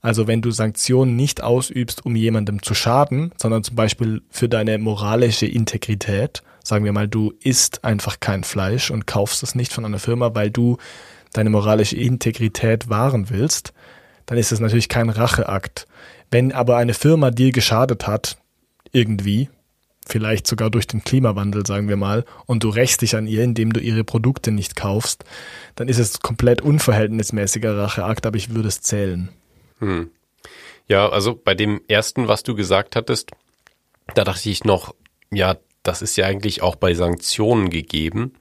Speaker 2: Also wenn du Sanktionen nicht ausübst, um jemandem zu schaden, sondern zum Beispiel für deine moralische Integrität, sagen wir mal, du isst einfach kein Fleisch und kaufst es nicht von einer Firma, weil du deine moralische Integrität wahren willst, dann ist es natürlich kein Racheakt. Wenn aber eine Firma dir geschadet hat, irgendwie, vielleicht sogar durch den Klimawandel, sagen wir mal, und du rächst dich an ihr, indem du ihre Produkte nicht kaufst, dann ist es komplett unverhältnismäßiger Racheakt, aber ich würde es zählen.
Speaker 1: Hm. Ja, also bei dem ersten, was du gesagt hattest, da dachte ich noch, ja, das ist ja eigentlich auch bei Sanktionen gegeben.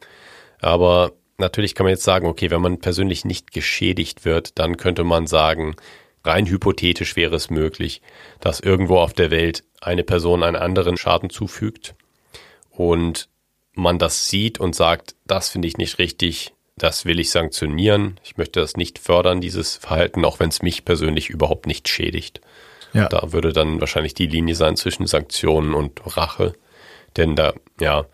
Speaker 1: Aber natürlich kann man jetzt sagen, okay, wenn man persönlich nicht geschädigt wird, dann könnte man sagen, rein hypothetisch wäre es möglich, dass irgendwo auf der Welt eine Person einen anderen Schaden zufügt und man das sieht und sagt, das finde ich nicht richtig, das will ich sanktionieren, ich möchte das nicht fördern, dieses Verhalten, auch wenn es mich persönlich überhaupt nicht schädigt. Ja. Da würde dann wahrscheinlich die Linie sein zwischen Sanktionen und Rache. Denn da, ja,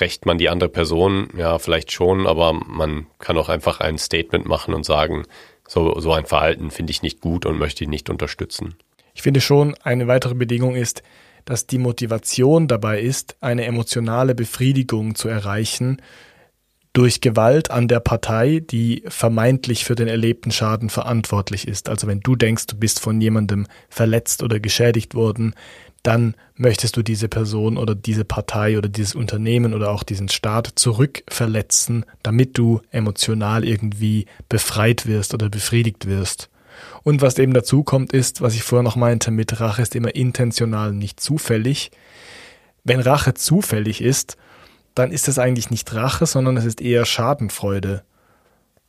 Speaker 1: rächt man die andere Person, ja, vielleicht schon, aber man kann auch einfach ein Statement machen und sagen, so, so ein Verhalten finde ich nicht gut und möchte ihn nicht unterstützen.
Speaker 2: Ich finde schon, eine weitere Bedingung ist, dass die Motivation dabei ist, eine emotionale Befriedigung zu erreichen durch Gewalt an der Partei, die vermeintlich für den erlebten Schaden verantwortlich ist. Also wenn du denkst, du bist von jemandem verletzt oder geschädigt worden, dann möchtest du diese Person oder diese Partei oder dieses Unternehmen oder auch diesen Staat zurückverletzen, damit du emotional irgendwie befreit wirst oder befriedigt wirst. Und was eben dazu kommt, ist, was ich vorher noch meinte, mit Rache ist immer intentional, nicht zufällig. Wenn Rache zufällig ist, dann ist es eigentlich nicht Rache, sondern es ist eher Schadenfreude.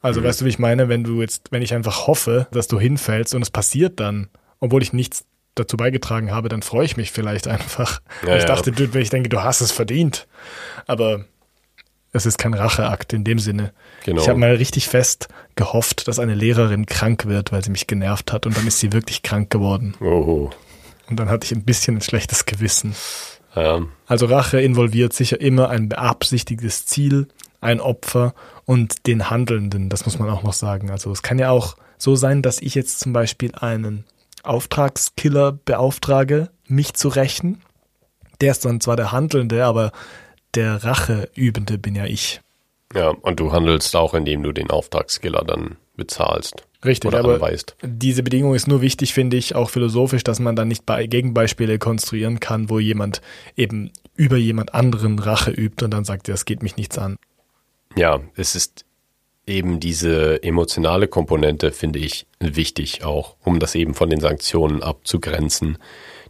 Speaker 2: Also mhm. weißt du, wie ich meine, wenn du jetzt, wenn ich einfach hoffe, dass du hinfällst und es passiert dann, obwohl ich nichts dazu beigetragen habe, dann freue ich mich vielleicht einfach. Ja, ich dachte, ja. wenn ich denke, du hast es verdient. Aber es ist kein Racheakt in dem Sinne. Genau. Ich habe mal richtig fest gehofft, dass eine Lehrerin krank wird, weil sie mich genervt hat und dann ist sie wirklich krank geworden.
Speaker 1: Oho.
Speaker 2: Und dann hatte ich ein bisschen ein schlechtes Gewissen. Ja. Also Rache involviert sicher immer ein beabsichtigtes Ziel, ein Opfer und den Handelnden. Das muss man auch noch sagen. Also es kann ja auch so sein, dass ich jetzt zum Beispiel einen Auftragskiller beauftrage, mich zu rächen. Der ist dann zwar der Handelnde, aber der Racheübende bin ja ich.
Speaker 1: Ja, und du handelst auch, indem du den Auftragskiller dann bezahlst.
Speaker 2: Richtig, aber anweist. diese Bedingung ist nur wichtig, finde ich, auch philosophisch, dass man dann nicht bei Gegenbeispiele konstruieren kann, wo jemand eben über jemand anderen Rache übt und dann sagt, das geht mich nichts an.
Speaker 1: Ja, es ist eben diese emotionale Komponente, finde ich, wichtig auch, um das eben von den Sanktionen abzugrenzen.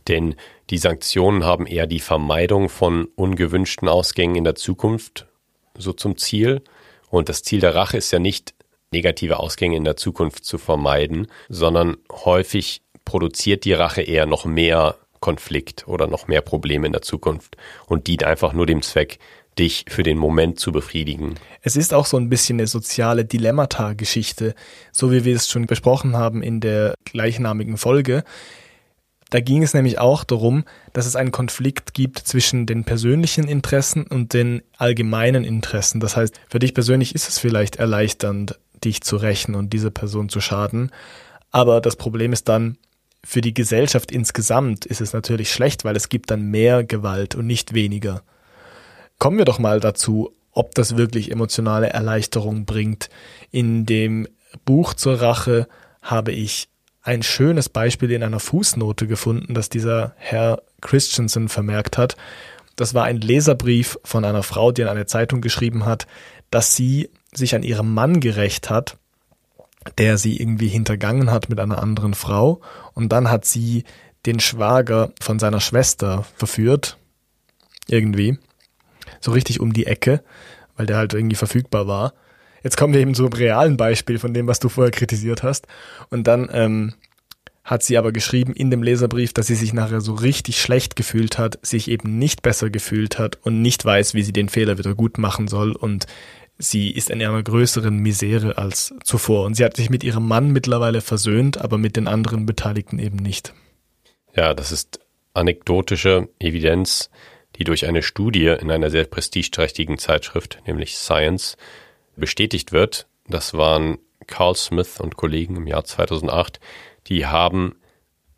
Speaker 1: Denn die Sanktionen haben eher die Vermeidung von ungewünschten Ausgängen in der Zukunft so zum Ziel. Und das Ziel der Rache ist ja nicht, negative Ausgänge in der Zukunft zu vermeiden, sondern häufig produziert die Rache eher noch mehr Konflikt oder noch mehr Probleme in der Zukunft und dient einfach nur dem Zweck, dich für den Moment zu befriedigen.
Speaker 2: Es ist auch so ein bisschen eine soziale Dilemmata-Geschichte, so wie wir es schon besprochen haben in der gleichnamigen Folge. Da ging es nämlich auch darum, dass es einen Konflikt gibt zwischen den persönlichen Interessen und den allgemeinen Interessen. Das heißt, für dich persönlich ist es vielleicht erleichternd, dich zu rächen und dieser Person zu schaden. Aber das Problem ist dann, für die Gesellschaft insgesamt ist es natürlich schlecht, weil es gibt dann mehr Gewalt und nicht weniger. Kommen wir doch mal dazu, ob das wirklich emotionale Erleichterung bringt. In dem Buch zur Rache habe ich ein schönes Beispiel in einer Fußnote gefunden, das dieser Herr Christensen vermerkt hat. Das war ein Leserbrief von einer Frau, die an eine Zeitung geschrieben hat, dass sie sich an ihrem Mann gerecht hat, der sie irgendwie hintergangen hat mit einer anderen Frau. Und dann hat sie den Schwager von seiner Schwester verführt. Irgendwie. So richtig um die Ecke, weil der halt irgendwie verfügbar war. Jetzt kommen wir eben zum realen Beispiel von dem, was du vorher kritisiert hast. Und dann ähm, hat sie aber geschrieben in dem Leserbrief, dass sie sich nachher so richtig schlecht gefühlt hat, sich eben nicht besser gefühlt hat und nicht weiß, wie sie den Fehler wieder gut machen soll und sie ist in einer größeren Misere als zuvor. Und sie hat sich mit ihrem Mann mittlerweile versöhnt, aber mit den anderen Beteiligten eben nicht.
Speaker 1: Ja, das ist anekdotische Evidenz, die durch eine Studie in einer sehr prestigeträchtigen Zeitschrift, nämlich Science, bestätigt wird. Das waren Carl Smith und Kollegen im Jahr 2008. Die haben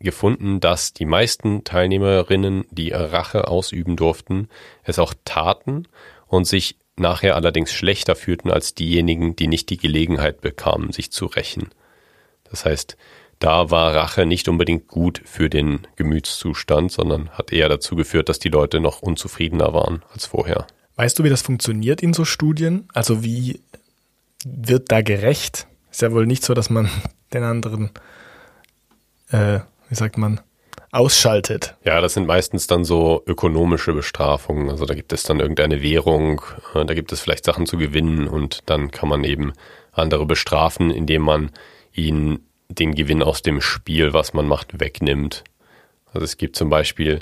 Speaker 1: gefunden, dass die meisten Teilnehmerinnen, die Rache ausüben durften, es auch taten und sich nachher allerdings schlechter fühlten als diejenigen, die nicht die Gelegenheit bekamen, sich zu rächen. Das heißt, da war Rache nicht unbedingt gut für den Gemütszustand, sondern hat eher dazu geführt, dass die Leute noch unzufriedener waren als vorher.
Speaker 2: Weißt du, wie das funktioniert in so Studien? Also wie wird da gerecht? Ist ja wohl nicht so, dass man den anderen, äh, wie sagt man, ausschaltet.
Speaker 1: Ja, das sind meistens dann so ökonomische Bestrafungen. Also da gibt es dann irgendeine Währung, äh, da gibt es vielleicht Sachen zu gewinnen und dann kann man eben andere bestrafen, indem man ihnen den Gewinn aus dem Spiel, was man macht, wegnimmt. Also es gibt zum Beispiel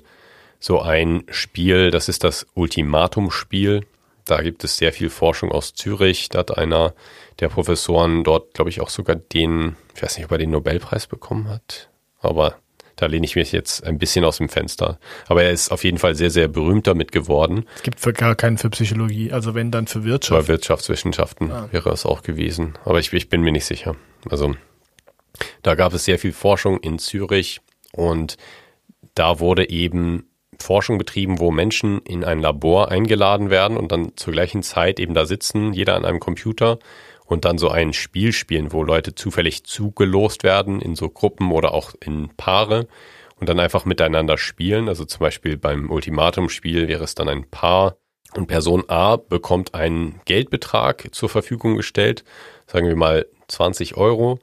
Speaker 1: so ein Spiel, das ist das Ultimatum-Spiel. Da gibt es sehr viel Forschung aus Zürich. Da hat einer der Professoren dort, glaube ich, auch sogar den, ich weiß nicht, ob er den Nobelpreis bekommen hat, aber da lehne ich mich jetzt ein bisschen aus dem Fenster. Aber er ist auf jeden Fall sehr, sehr berühmt damit geworden.
Speaker 2: Es gibt für gar keinen für Psychologie, also wenn dann für Wirtschaft.
Speaker 1: Bei Wirtschaftswissenschaften ah. wäre es auch gewesen. Aber ich, ich bin mir nicht sicher. Also da gab es sehr viel Forschung in Zürich und da wurde eben Forschung betrieben, wo Menschen in ein Labor eingeladen werden und dann zur gleichen Zeit eben da sitzen, jeder an einem Computer und dann so ein Spiel spielen, wo Leute zufällig zugelost werden in so Gruppen oder auch in Paare und dann einfach miteinander spielen. Also zum Beispiel beim Ultimatum-Spiel wäre es dann ein Paar und Person A bekommt einen Geldbetrag zur Verfügung gestellt, sagen wir mal 20 Euro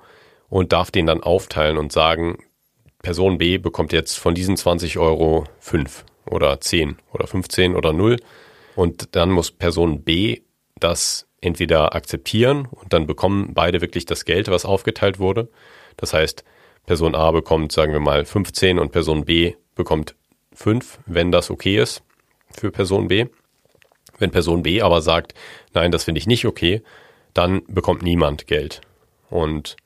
Speaker 1: und darf den dann aufteilen und sagen, Person B bekommt jetzt von diesen 20 Euro 5 oder 10 oder 15 oder 0 und dann muss Person B das entweder akzeptieren und dann bekommen beide wirklich das Geld, was aufgeteilt wurde. Das heißt, Person A bekommt, sagen wir mal, 15 und Person B bekommt 5, wenn das okay ist für Person B. Wenn Person B aber sagt, nein, das finde ich nicht okay, dann bekommt niemand Geld. Und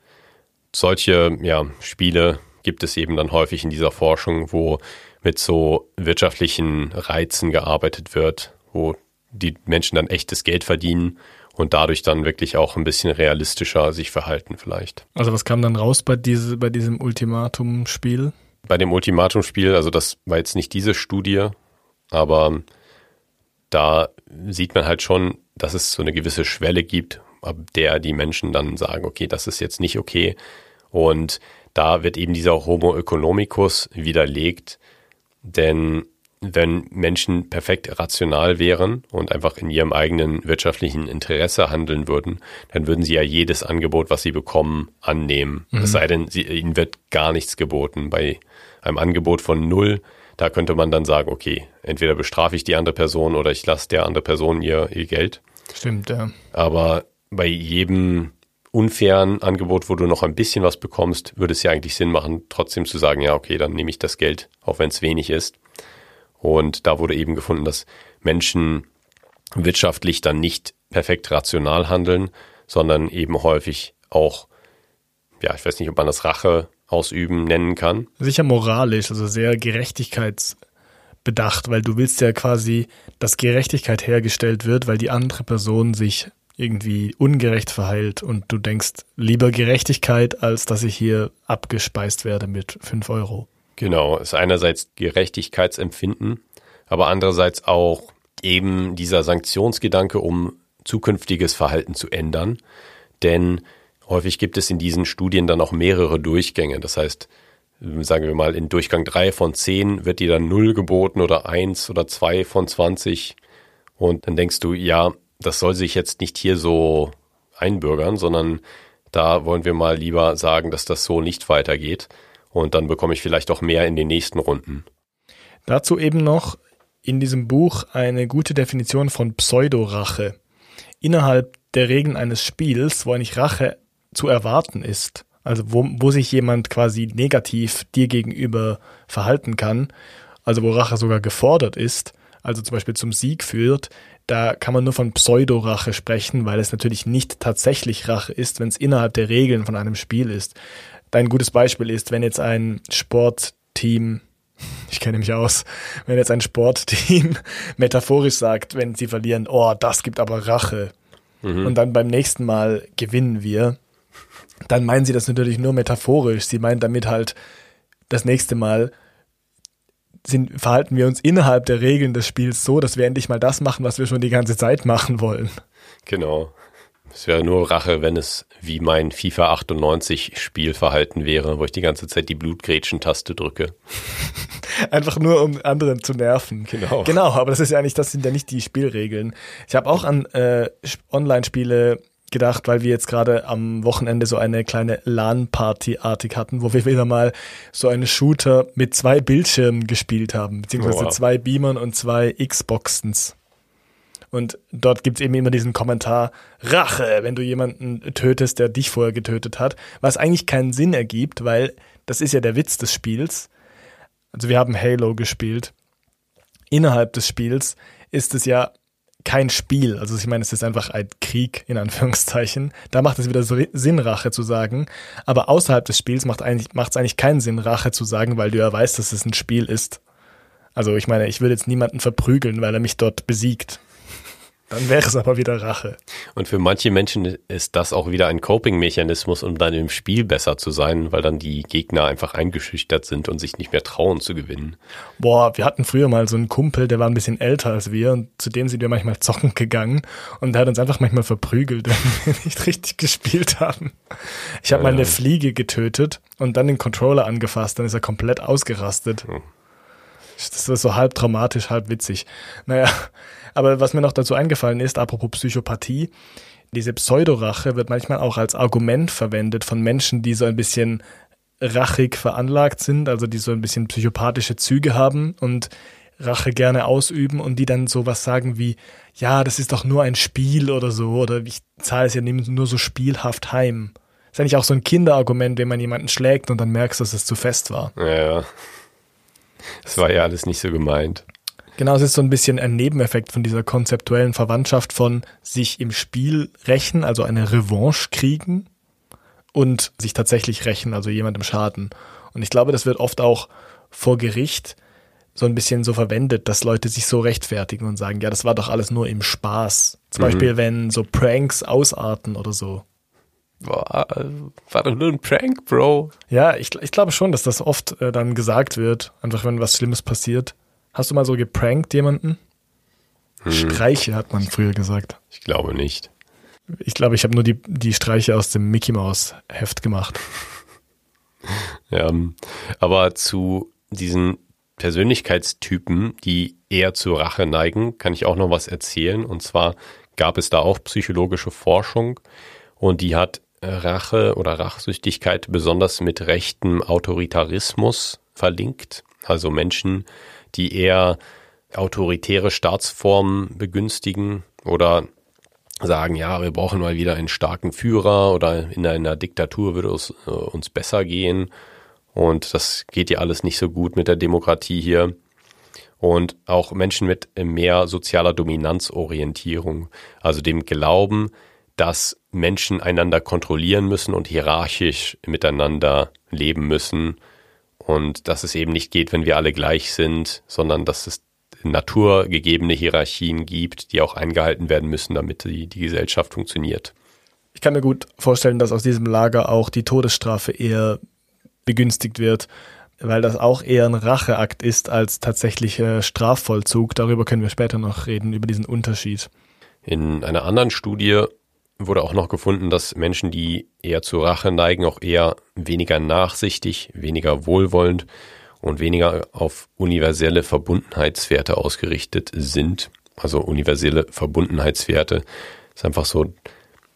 Speaker 1: solche ja, Spiele gibt es eben dann häufig in dieser Forschung, wo mit so wirtschaftlichen Reizen gearbeitet wird, wo die Menschen dann echtes Geld verdienen und dadurch dann wirklich auch ein bisschen realistischer sich verhalten vielleicht.
Speaker 2: Also was kam dann raus bei, diese, bei diesem Ultimatum-Spiel?
Speaker 1: Bei dem Ultimatum-Spiel, also das war jetzt nicht diese Studie, aber da sieht man halt schon, dass es so eine gewisse Schwelle gibt, ab der die Menschen dann sagen, okay, das ist jetzt nicht okay. Und da wird eben dieser Homo economicus widerlegt, denn wenn Menschen perfekt rational wären und einfach in ihrem eigenen wirtschaftlichen Interesse handeln würden, dann würden sie ja jedes Angebot, was sie bekommen, annehmen. Mhm. Es sei denn, sie, ihnen wird gar nichts geboten. Bei einem Angebot von null, da könnte man dann sagen, okay, entweder bestrafe ich die andere Person oder ich lasse der andere Person ihr, ihr Geld.
Speaker 2: Stimmt, ja.
Speaker 1: Aber bei jedem unfairen Angebot, wo du noch ein bisschen was bekommst, würde es ja eigentlich Sinn machen, trotzdem zu sagen, ja, okay, dann nehme ich das Geld, auch wenn es wenig ist. Und da wurde eben gefunden, dass Menschen wirtschaftlich dann nicht perfekt rational handeln, sondern eben häufig auch, ja, ich weiß nicht, ob man das Rache ausüben nennen kann.
Speaker 2: Sicher moralisch, also sehr gerechtigkeitsbedacht, weil du willst ja quasi, dass Gerechtigkeit hergestellt wird, weil die andere Person sich irgendwie ungerecht verheilt und du denkst lieber Gerechtigkeit, als dass ich hier abgespeist werde mit fünf Euro.
Speaker 1: Genau, ist einerseits Gerechtigkeitsempfinden, aber andererseits auch eben dieser Sanktionsgedanke, um zukünftiges Verhalten zu ändern. Denn häufig gibt es in diesen Studien dann auch mehrere Durchgänge. Das heißt, sagen wir mal, in Durchgang drei von zehn wird dir dann null geboten oder eins oder zwei von zwanzig. Und dann denkst du, ja, das soll sich jetzt nicht hier so einbürgern, sondern da wollen wir mal lieber sagen, dass das so nicht weitergeht. Und dann bekomme ich vielleicht auch mehr in den nächsten Runden.
Speaker 2: Dazu eben noch in diesem Buch eine gute Definition von Pseudorache. Innerhalb der Regeln eines Spiels, wo eigentlich Rache zu erwarten ist, also wo, wo sich jemand quasi negativ dir gegenüber verhalten kann, also wo Rache sogar gefordert ist, also zum Beispiel zum Sieg führt, da kann man nur von Pseudorache sprechen, weil es natürlich nicht tatsächlich Rache ist, wenn es innerhalb der Regeln von einem Spiel ist. Dein gutes Beispiel ist, wenn jetzt ein Sportteam, ich kenne mich aus, wenn jetzt ein Sportteam metaphorisch sagt, wenn sie verlieren, oh, das gibt aber Rache. Mhm. Und dann beim nächsten Mal gewinnen wir, dann meinen sie das natürlich nur metaphorisch. Sie meinen damit halt, das nächste Mal sind, verhalten wir uns innerhalb der Regeln des Spiels so, dass wir endlich mal das machen, was wir schon die ganze Zeit machen wollen.
Speaker 1: Genau. Es wäre nur Rache, wenn es wie mein FIFA 98 Spielverhalten wäre, wo ich die ganze Zeit die Blutgrätschen-Taste drücke.
Speaker 2: Einfach nur, um anderen zu nerven.
Speaker 1: Genau.
Speaker 2: Genau, aber das ist ja eigentlich, das sind ja nicht die Spielregeln. Ich habe auch an äh, Online-Spiele gedacht, weil wir jetzt gerade am Wochenende so eine kleine LAN-Party-artig hatten, wo wir wieder mal so einen Shooter mit zwei Bildschirmen gespielt haben, beziehungsweise wow. zwei Beamern und zwei Xboxens. Und dort gibt's eben immer diesen Kommentar, Rache, wenn du jemanden tötest, der dich vorher getötet hat, was eigentlich keinen Sinn ergibt, weil das ist ja der Witz des Spiels. Also wir haben Halo gespielt. Innerhalb des Spiels ist es ja kein Spiel. Also ich meine, es ist einfach ein Krieg in Anführungszeichen. Da macht es wieder Sinn, Rache zu sagen. Aber außerhalb des Spiels macht eigentlich es eigentlich keinen Sinn, Rache zu sagen, weil du ja weißt, dass es ein Spiel ist. Also ich meine, ich würde jetzt niemanden verprügeln, weil er mich dort besiegt. Dann wäre es aber wieder Rache.
Speaker 1: Und für manche Menschen ist das auch wieder ein Coping-Mechanismus, um dann im Spiel besser zu sein, weil dann die Gegner einfach eingeschüchtert sind und sich nicht mehr trauen zu gewinnen.
Speaker 2: Boah, wir hatten früher mal so einen Kumpel, der war ein bisschen älter als wir und zu dem sind wir manchmal zocken gegangen und der hat uns einfach manchmal verprügelt, wenn wir nicht richtig gespielt haben. Ich habe ja, mal eine Fliege getötet und dann den Controller angefasst, dann ist er komplett ausgerastet. Hm. Das war so halb traumatisch, halb witzig. Naja, aber was mir noch dazu eingefallen ist, apropos Psychopathie, diese Pseudorache wird manchmal auch als Argument verwendet von Menschen, die so ein bisschen rachig veranlagt sind, also die so ein bisschen psychopathische Züge haben und Rache gerne ausüben und die dann sowas sagen wie, ja, das ist doch nur ein Spiel oder so, oder ich zahle es ja nur so spielhaft heim. Ist eigentlich auch so ein Kinderargument, wenn man jemanden schlägt und dann merkst, dass es zu fest war.
Speaker 1: Ja, ja. Das war ja alles nicht so gemeint.
Speaker 2: Genau, es ist so ein bisschen ein Nebeneffekt von dieser konzeptuellen Verwandtschaft von sich im Spiel rächen, also eine Revanche kriegen und sich tatsächlich rächen, also jemandem schaden. Und ich glaube, das wird oft auch vor Gericht so ein bisschen so verwendet, dass Leute sich so rechtfertigen und sagen, ja, das war doch alles nur im Spaß. Zum mhm. Beispiel, wenn so Pranks ausarten oder so.
Speaker 1: War, war doch nur ein Prank, Bro.
Speaker 2: Ja, ich, ich glaube schon, dass das oft äh, dann gesagt wird, einfach wenn was Schlimmes passiert. Hast du mal so geprankt jemanden? Hm. Streiche hat man früher gesagt.
Speaker 1: Ich glaube nicht.
Speaker 2: Ich glaube, ich habe nur die, die Streiche aus dem Mickey Mouse Heft gemacht.
Speaker 1: ja, aber zu diesen Persönlichkeitstypen, die eher zur Rache neigen, kann ich auch noch was erzählen. Und zwar gab es da auch psychologische Forschung und die hat Rache oder Rachsüchtigkeit besonders mit rechtem Autoritarismus verlinkt. Also Menschen, die eher autoritäre Staatsformen begünstigen oder sagen, ja, wir brauchen mal wieder einen starken Führer oder in einer Diktatur würde es äh, uns besser gehen. Und das geht ja alles nicht so gut mit der Demokratie hier. und auch Menschen mit mehr sozialer Dominanzorientierung, also dem Glauben, dass Menschen einander kontrollieren müssen und hierarchisch miteinander leben müssen und dass es eben nicht geht, wenn wir alle gleich sind, sondern dass es naturgegebene Hierarchien gibt, die auch eingehalten werden müssen, damit die, die Gesellschaft funktioniert.
Speaker 2: Ich kann mir gut vorstellen, dass aus diesem Lager auch die Todesstrafe eher begünstigt wird, weil das auch eher ein Racheakt ist als tatsächlicher Strafvollzug. Darüber können wir später noch reden, über diesen Unterschied.
Speaker 1: In einer anderen Studie wurde auch noch gefunden, dass Menschen, die eher zur Rache neigen, auch eher weniger nachsichtig, weniger wohlwollend und weniger auf universelle Verbundenheitswerte ausgerichtet sind. Also universelle Verbundenheitswerte ist einfach so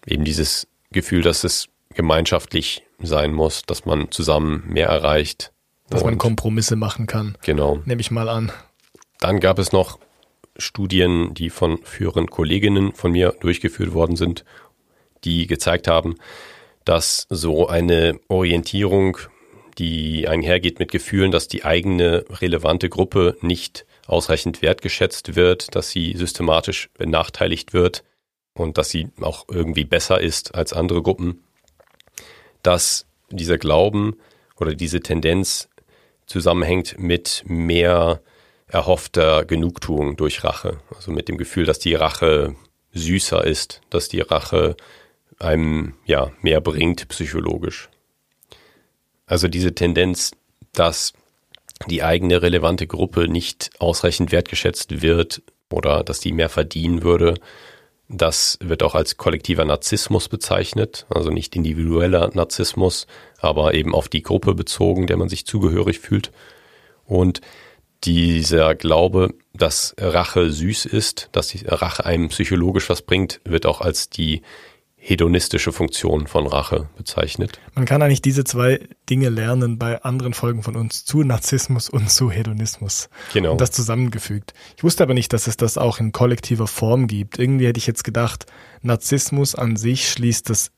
Speaker 1: eben dieses Gefühl, dass es gemeinschaftlich sein muss, dass man zusammen mehr erreicht.
Speaker 2: Dass man Kompromisse machen kann.
Speaker 1: Genau.
Speaker 2: Nehme ich mal an.
Speaker 1: Dann gab es noch Studien, die von führenden Kolleginnen von mir durchgeführt worden sind, die gezeigt haben, dass so eine Orientierung, die einhergeht mit Gefühlen, dass die eigene relevante Gruppe nicht ausreichend wertgeschätzt wird, dass sie systematisch benachteiligt wird und dass sie auch irgendwie besser ist als andere Gruppen, dass dieser Glauben oder diese Tendenz zusammenhängt mit mehr erhoffter Genugtuung durch Rache. Also mit dem Gefühl, dass die Rache süßer ist, dass die Rache einem ja mehr bringt psychologisch. Also diese Tendenz, dass die eigene relevante Gruppe nicht ausreichend wertgeschätzt wird oder dass die mehr verdienen würde, das wird auch als kollektiver Narzissmus bezeichnet, also nicht individueller Narzissmus, aber eben auf die Gruppe bezogen, der man sich zugehörig fühlt. Und dieser Glaube, dass Rache süß ist, dass Rache einem psychologisch was bringt, wird auch als die hedonistische Funktion von Rache bezeichnet.
Speaker 2: Man kann eigentlich diese zwei Dinge lernen bei anderen Folgen von uns zu Narzissmus und zu Hedonismus.
Speaker 1: Genau.
Speaker 2: Und das zusammengefügt. Ich wusste aber nicht, dass es das auch in kollektiver Form gibt. Irgendwie hätte ich jetzt gedacht, Narzissmus an sich schließt das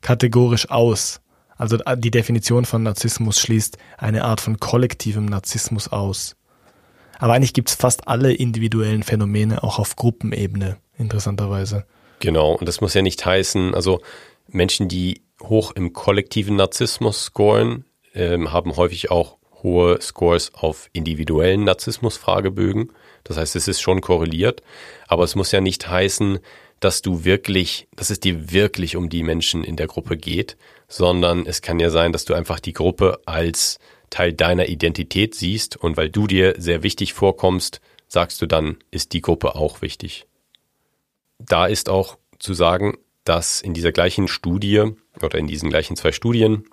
Speaker 2: kategorisch aus. Also die Definition von Narzissmus schließt eine Art von kollektivem Narzissmus aus. Aber eigentlich gibt es fast alle individuellen Phänomene auch auf Gruppenebene, interessanterweise.
Speaker 1: Genau, und das muss ja nicht heißen, also Menschen, die hoch im kollektiven Narzissmus scoren, ähm, haben häufig auch hohe Scores auf individuellen Narzissmus-Fragebögen. Das heißt, es ist schon korreliert, aber es muss ja nicht heißen, dass du wirklich, dass es dir wirklich um die Menschen in der Gruppe geht, sondern es kann ja sein, dass du einfach die Gruppe als Teil deiner Identität siehst. Und weil du dir sehr wichtig vorkommst, sagst du dann, ist die Gruppe auch wichtig da ist auch zu sagen, dass in dieser gleichen Studie oder in diesen gleichen zwei Studien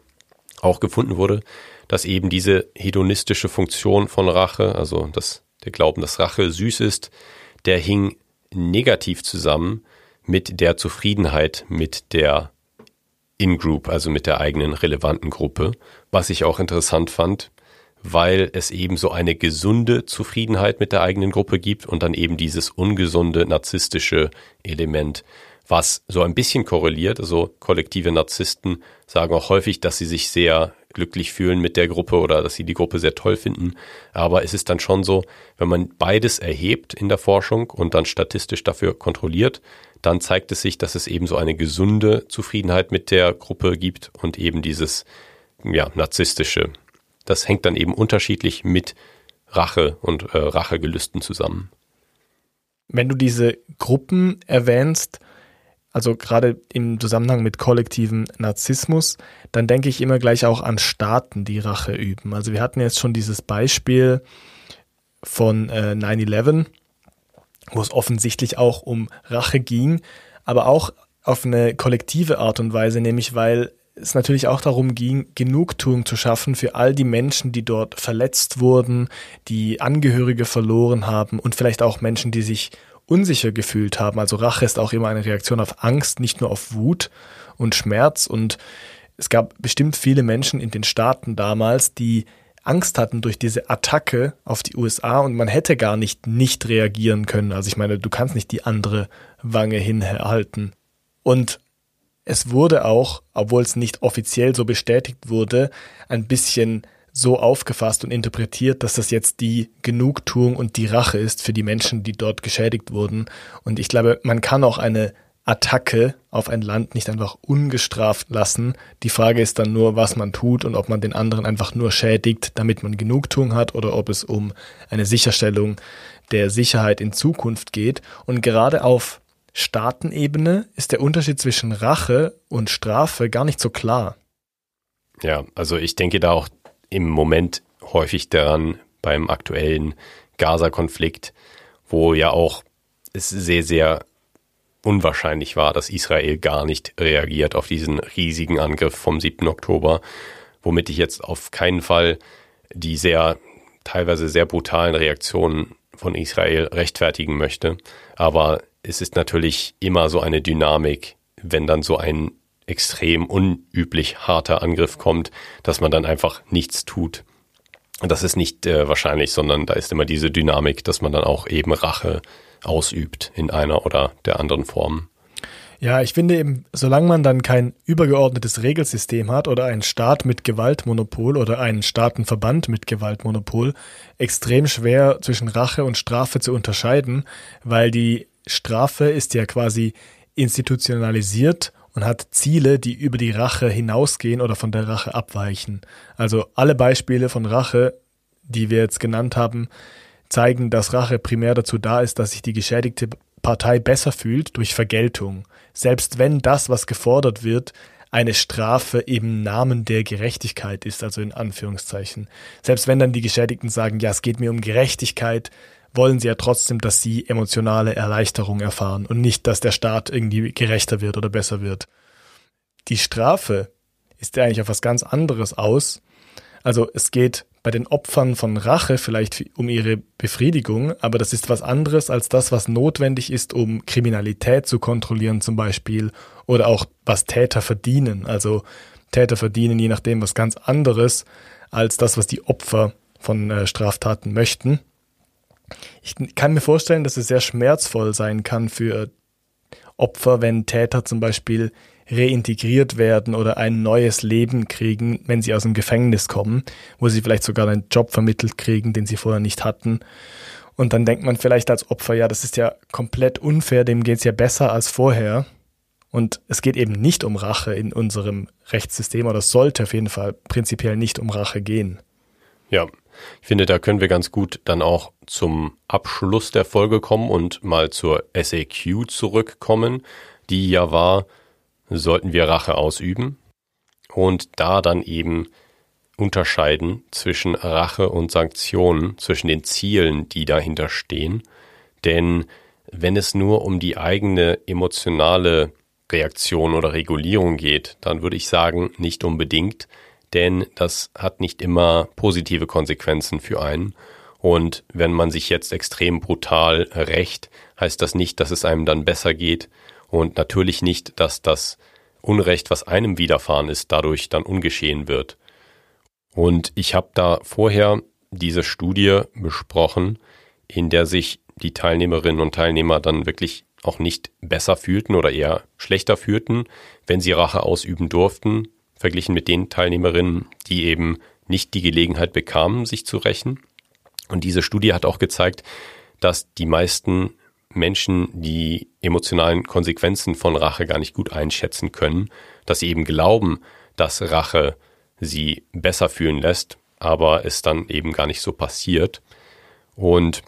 Speaker 1: auch gefunden wurde, dass eben diese hedonistische Funktion von Rache, also dass der Glauben, dass Rache süß ist, der hing negativ zusammen mit der Zufriedenheit mit der In-Group, also mit der eigenen relevanten Gruppe. Was ich auch interessant fand, weil es eben so eine gesunde Zufriedenheit mit der eigenen Gruppe gibt und dann eben dieses ungesunde narzisstische Element, was so ein bisschen korreliert. Also kollektive Narzissten sagen auch häufig, dass sie sich sehr glücklich fühlen mit der Gruppe oder dass sie die Gruppe sehr toll finden. Aber es ist dann schon so, wenn man beides erhebt in der Forschung und dann statistisch dafür kontrolliert, dann zeigt es sich, dass es eben so eine gesunde Zufriedenheit mit der Gruppe gibt und eben dieses ja, narzisstische das hängt dann eben unterschiedlich mit Rache und äh, Rachegelüsten zusammen.
Speaker 2: Wenn du diese Gruppen erwähnst, also gerade im Zusammenhang mit kollektivem Narzissmus, dann denke ich immer gleich auch an Staaten, die Rache üben. Also wir hatten jetzt schon dieses Beispiel von äh, 9-11, wo es offensichtlich auch um Rache ging, aber auch auf eine kollektive Art und Weise, nämlich weil es natürlich auch darum ging, Genugtuung zu schaffen für all die Menschen, die dort verletzt wurden, die Angehörige verloren haben und vielleicht auch Menschen, die sich unsicher gefühlt haben. Also Rache ist auch immer eine Reaktion auf Angst, nicht nur auf Wut und Schmerz. Und es gab bestimmt viele Menschen in den Staaten damals, die Angst hatten durch diese Attacke auf die USA und man hätte gar nicht nicht reagieren können. Also ich meine, du kannst nicht die andere Wange hinhalten. Und es wurde auch, obwohl es nicht offiziell so bestätigt wurde, ein bisschen so aufgefasst und interpretiert, dass das jetzt die Genugtuung und die Rache ist für die Menschen, die dort geschädigt wurden. Und ich glaube, man kann auch eine Attacke auf ein Land nicht einfach ungestraft lassen. Die Frage ist dann nur, was man tut und ob man den anderen einfach nur schädigt, damit man Genugtuung hat oder ob es um eine Sicherstellung der Sicherheit in Zukunft geht. Und gerade auf Staatenebene ist der Unterschied zwischen Rache und Strafe gar nicht so klar.
Speaker 1: Ja, also ich denke da auch im Moment häufig daran beim aktuellen Gaza-Konflikt, wo ja auch es sehr, sehr unwahrscheinlich war, dass Israel gar nicht reagiert auf diesen riesigen Angriff vom 7. Oktober, womit ich jetzt auf keinen Fall die sehr, teilweise sehr brutalen Reaktionen von Israel rechtfertigen möchte. Aber es ist natürlich immer so eine Dynamik, wenn dann so ein extrem unüblich harter Angriff kommt, dass man dann einfach nichts tut. Das ist nicht äh, wahrscheinlich, sondern da ist immer diese Dynamik, dass man dann auch eben Rache ausübt in einer oder der anderen Form.
Speaker 2: Ja, ich finde eben, solange man dann kein übergeordnetes Regelsystem hat oder einen Staat mit Gewaltmonopol oder einen Staatenverband mit Gewaltmonopol, extrem schwer zwischen Rache und Strafe zu unterscheiden, weil die Strafe ist ja quasi institutionalisiert und hat Ziele, die über die Rache hinausgehen oder von der Rache abweichen. Also alle Beispiele von Rache, die wir jetzt genannt haben, zeigen, dass Rache primär dazu da ist, dass sich die geschädigte Partei besser fühlt durch Vergeltung. Selbst wenn das, was gefordert wird, eine Strafe im Namen der Gerechtigkeit ist, also in Anführungszeichen. Selbst wenn dann die Geschädigten sagen, ja, es geht mir um Gerechtigkeit, wollen sie ja trotzdem, dass sie emotionale Erleichterung erfahren und nicht, dass der Staat irgendwie gerechter wird oder besser wird. Die Strafe ist ja eigentlich auf was ganz anderes aus. Also es geht bei den Opfern von Rache vielleicht um ihre Befriedigung, aber das ist was anderes als das, was notwendig ist, um Kriminalität zu kontrollieren zum Beispiel oder auch was Täter verdienen. Also Täter verdienen je nachdem was ganz anderes als das, was die Opfer von äh, Straftaten möchten. Ich kann mir vorstellen, dass es sehr schmerzvoll sein kann für Opfer, wenn Täter zum Beispiel reintegriert werden oder ein neues Leben kriegen, wenn sie aus dem Gefängnis kommen, wo sie vielleicht sogar einen Job vermittelt kriegen, den sie vorher nicht hatten. Und dann denkt man vielleicht als Opfer, ja, das ist ja komplett unfair, dem geht's ja besser als vorher. Und es geht eben nicht um Rache in unserem Rechtssystem oder es sollte auf jeden Fall prinzipiell nicht um Rache gehen.
Speaker 1: Ja, ich finde, da können wir ganz gut dann auch zum Abschluss der Folge kommen und mal zur SAQ zurückkommen, die ja war, sollten wir Rache ausüben und da dann eben unterscheiden zwischen Rache und Sanktionen, zwischen den Zielen, die dahinter stehen. Denn wenn es nur um die eigene emotionale Reaktion oder Regulierung geht, dann würde ich sagen, nicht unbedingt, denn das hat nicht immer positive Konsequenzen für einen. Und wenn man sich jetzt extrem brutal rächt, heißt das nicht, dass es einem dann besser geht und natürlich nicht, dass das Unrecht, was einem widerfahren ist, dadurch dann ungeschehen wird. Und ich habe da vorher diese Studie besprochen, in der sich die Teilnehmerinnen und Teilnehmer dann wirklich auch nicht besser fühlten oder eher schlechter fühlten, wenn sie Rache ausüben durften, verglichen mit den Teilnehmerinnen, die eben nicht die Gelegenheit bekamen, sich zu rächen. Und diese Studie hat auch gezeigt, dass die meisten Menschen die emotionalen Konsequenzen von Rache gar nicht gut einschätzen können, dass sie eben glauben, dass Rache sie besser fühlen lässt, aber es dann eben gar nicht so passiert. Und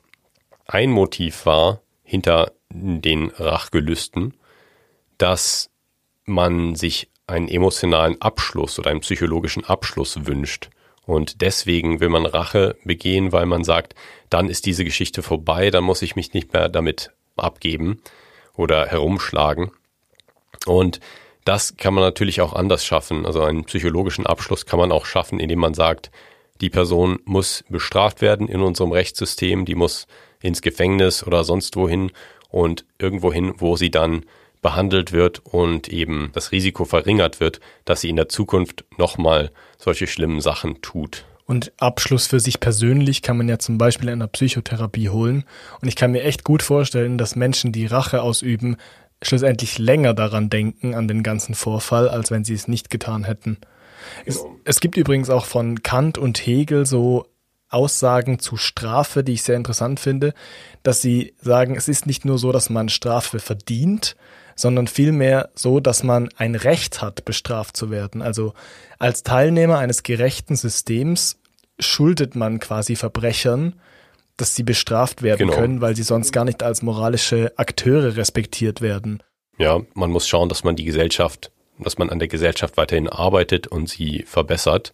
Speaker 1: ein Motiv war hinter den Rachgelüsten, dass man sich einen emotionalen Abschluss oder einen psychologischen Abschluss wünscht. Und deswegen will man Rache begehen, weil man sagt, dann ist diese Geschichte vorbei, dann muss ich mich nicht mehr damit abgeben oder herumschlagen. Und das kann man natürlich auch anders schaffen. Also einen psychologischen Abschluss kann man auch schaffen, indem man sagt, die Person muss bestraft werden in unserem Rechtssystem, die muss ins Gefängnis oder sonst wohin und irgendwohin, wo sie dann behandelt wird und eben das Risiko verringert wird, dass sie in der Zukunft nochmal solche schlimmen Sachen tut.
Speaker 2: Und Abschluss für sich persönlich kann man ja zum Beispiel in einer Psychotherapie holen. Und ich kann mir echt gut vorstellen, dass Menschen, die Rache ausüben, schlussendlich länger daran denken, an den ganzen Vorfall, als wenn sie es nicht getan hätten. Es, es gibt übrigens auch von Kant und Hegel so Aussagen zu Strafe, die ich sehr interessant finde, dass sie sagen, es ist nicht nur so, dass man Strafe verdient, sondern vielmehr so, dass man ein Recht hat, bestraft zu werden. Also als Teilnehmer eines gerechten Systems schuldet man quasi Verbrechern, dass sie bestraft werden
Speaker 1: Genau.
Speaker 2: können, weil sie sonst gar nicht als moralische Akteure respektiert werden.
Speaker 1: Ja, man muss schauen, dass man die Gesellschaft, dass man an der Gesellschaft weiterhin arbeitet und sie verbessert.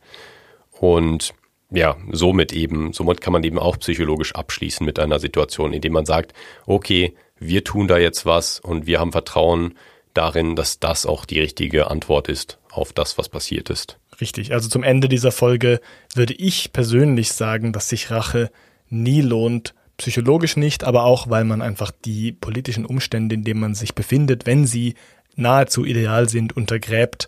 Speaker 1: Und ja, somit eben, somit kann man eben auch psychologisch abschließen mit einer Situation, indem man sagt, okay, wir tun da jetzt was und wir haben Vertrauen darin, dass das auch die richtige Antwort ist auf das, was passiert ist.
Speaker 2: Richtig. Also zum Ende dieser Folge würde ich persönlich sagen, dass sich Rache nie lohnt. Psychologisch nicht, aber auch, weil man einfach die politischen Umstände, in denen man sich befindet, wenn sie nahezu ideal sind, untergräbt.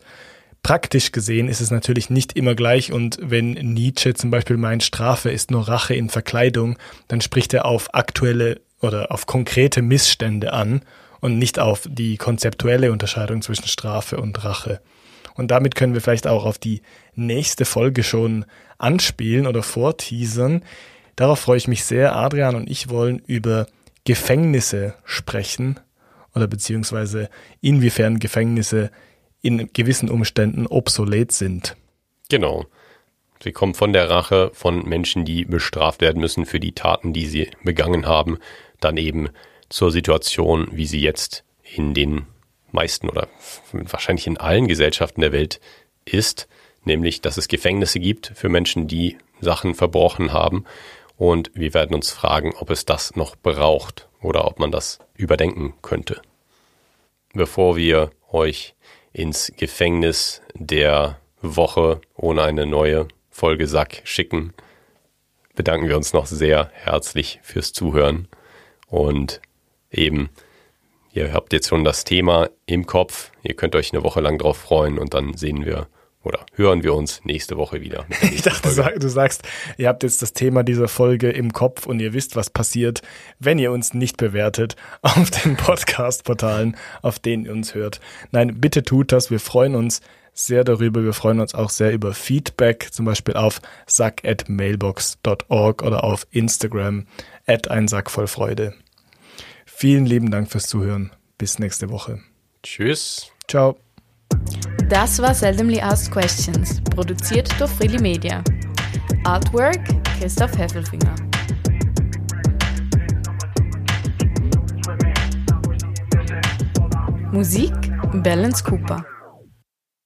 Speaker 2: Praktisch gesehen ist es natürlich nicht immer gleich und wenn Nietzsche zum Beispiel meint, Strafe ist nur Rache in Verkleidung, dann spricht er auf aktuelle oder auf konkrete Missstände an und nicht auf die konzeptuelle Unterscheidung zwischen Strafe und Rache. Und damit können wir vielleicht auch auf die nächste Folge schon anspielen oder vorteasern. Darauf freue ich mich sehr. Adrian und ich wollen über Gefängnisse sprechen oder beziehungsweise inwiefern Gefängnisse in gewissen Umständen obsolet sind.
Speaker 1: Genau. Sie kommen von der Rache von Menschen, die bestraft werden müssen für die Taten, die sie begangen haben, dann eben zur Situation, wie sie jetzt in den meisten oder wahrscheinlich in allen Gesellschaften der Welt ist, nämlich dass es Gefängnisse gibt für Menschen, die Sachen verbrochen haben. Und wir werden uns fragen, ob es das noch braucht oder ob man das überdenken könnte. Bevor wir euch ins Gefängnis der Woche ohne eine neue Folge Sack schicken, bedanken wir uns noch sehr herzlich fürs Zuhören und eben, ihr habt jetzt schon das Thema im Kopf, ihr könnt euch eine Woche lang drauf freuen und dann sehen wir oder hören wir uns nächste Woche wieder.
Speaker 2: Ich dachte, du
Speaker 1: Folge.
Speaker 2: du sagst, ihr habt jetzt das Thema dieser Folge im Kopf und ihr wisst, was passiert, wenn ihr uns nicht bewertet auf den Podcast-Portalen, auf denen ihr uns hört. Nein, bitte tut das. Wir freuen uns sehr darüber. Wir freuen uns auch sehr über Feedback, zum Beispiel auf sack@mailbox.org oder auf Instagram at ein Sack voll Freude. Vielen lieben Dank fürs Zuhören. Bis nächste Woche.
Speaker 1: Tschüss.
Speaker 2: Ciao.
Speaker 3: Das war Seldomly Asked Questions, produziert durch Freely Media. Artwork Christoph Heffelfinger. Musik Balance Cooper.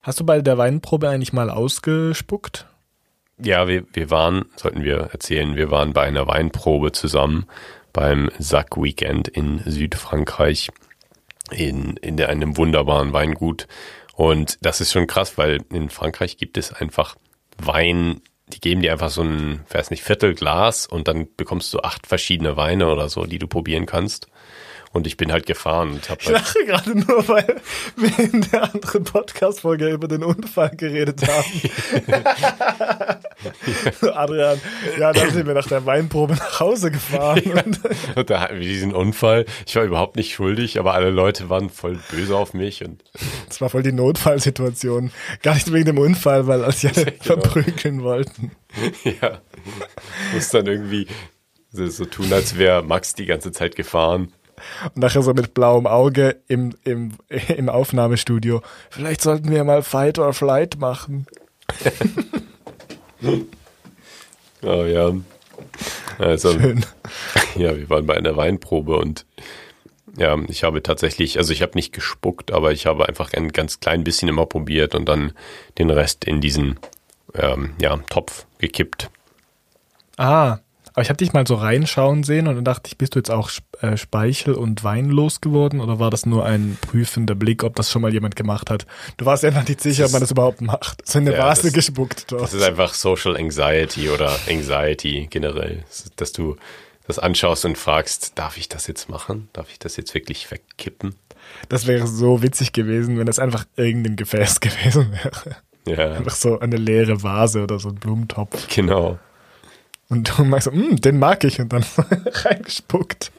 Speaker 2: Hast du bei der Weinprobe eigentlich mal ausgespuckt?
Speaker 1: Ja, wir, wir waren, sollten wir erzählen, wir waren bei einer Weinprobe zusammen beim Sack Weekend in Südfrankreich in, in der, einem wunderbaren Weingut. Und das ist schon krass, weil in Frankreich gibt es einfach Wein, die geben dir einfach so ein, weiß nicht, Viertelglas und dann bekommst du acht verschiedene Weine oder so, die du probieren kannst. Und ich bin halt gefahren und habe
Speaker 2: Ich
Speaker 1: halt,
Speaker 2: lache gerade nur, weil wir in der anderen Podcast-Folge über den Unfall geredet haben. Adrian, ja, dann sind wir nach der Weinprobe nach Hause gefahren. Und
Speaker 1: und da hatten wir diesen Unfall. Ich war überhaupt nicht schuldig, aber alle Leute waren voll böse auf mich und
Speaker 2: das war voll die Notfallsituation. Gar nicht wegen dem Unfall, weil als sie alle
Speaker 1: Genau.
Speaker 2: verprügeln wollten.
Speaker 1: Ja. Muss dann irgendwie so tun, als wäre Max die ganze Zeit gefahren.
Speaker 2: Und nachher so mit blauem Auge im, im, im Aufnahmestudio. Vielleicht sollten wir mal Fight or Flight machen.
Speaker 1: Oh ja. Also,
Speaker 2: Schön.
Speaker 1: ja, wir waren bei einer Weinprobe und ja, ich habe tatsächlich, also ich habe nicht gespuckt, aber ich habe einfach ein ganz klein bisschen immer probiert und dann den Rest in diesen ähm, ja, Topf gekippt.
Speaker 2: Ah, aber ich habe dich mal so reinschauen sehen und dann dachte ich, bist du jetzt auch äh, Speichel und Wein losgeworden oder war das nur ein prüfender Blick, ob das schon mal jemand gemacht hat? Du warst ja noch nicht sicher, ob man das überhaupt macht. So in eine
Speaker 1: Ja,
Speaker 2: Vase
Speaker 1: das-
Speaker 2: gespuckt dort.
Speaker 1: Das ist einfach Social Anxiety oder Anxiety generell, dass du das anschaust und fragst, darf ich das jetzt machen? Darf ich das jetzt wirklich wegkippen?
Speaker 2: Das wäre so witzig gewesen, wenn das einfach irgendein Gefäß gewesen wäre.
Speaker 1: Ja,
Speaker 2: Einfach so eine leere Vase oder so ein Blumentopf.
Speaker 1: genau.
Speaker 2: Und du magst so, "Mm, den mag ich und dann reingespuckt.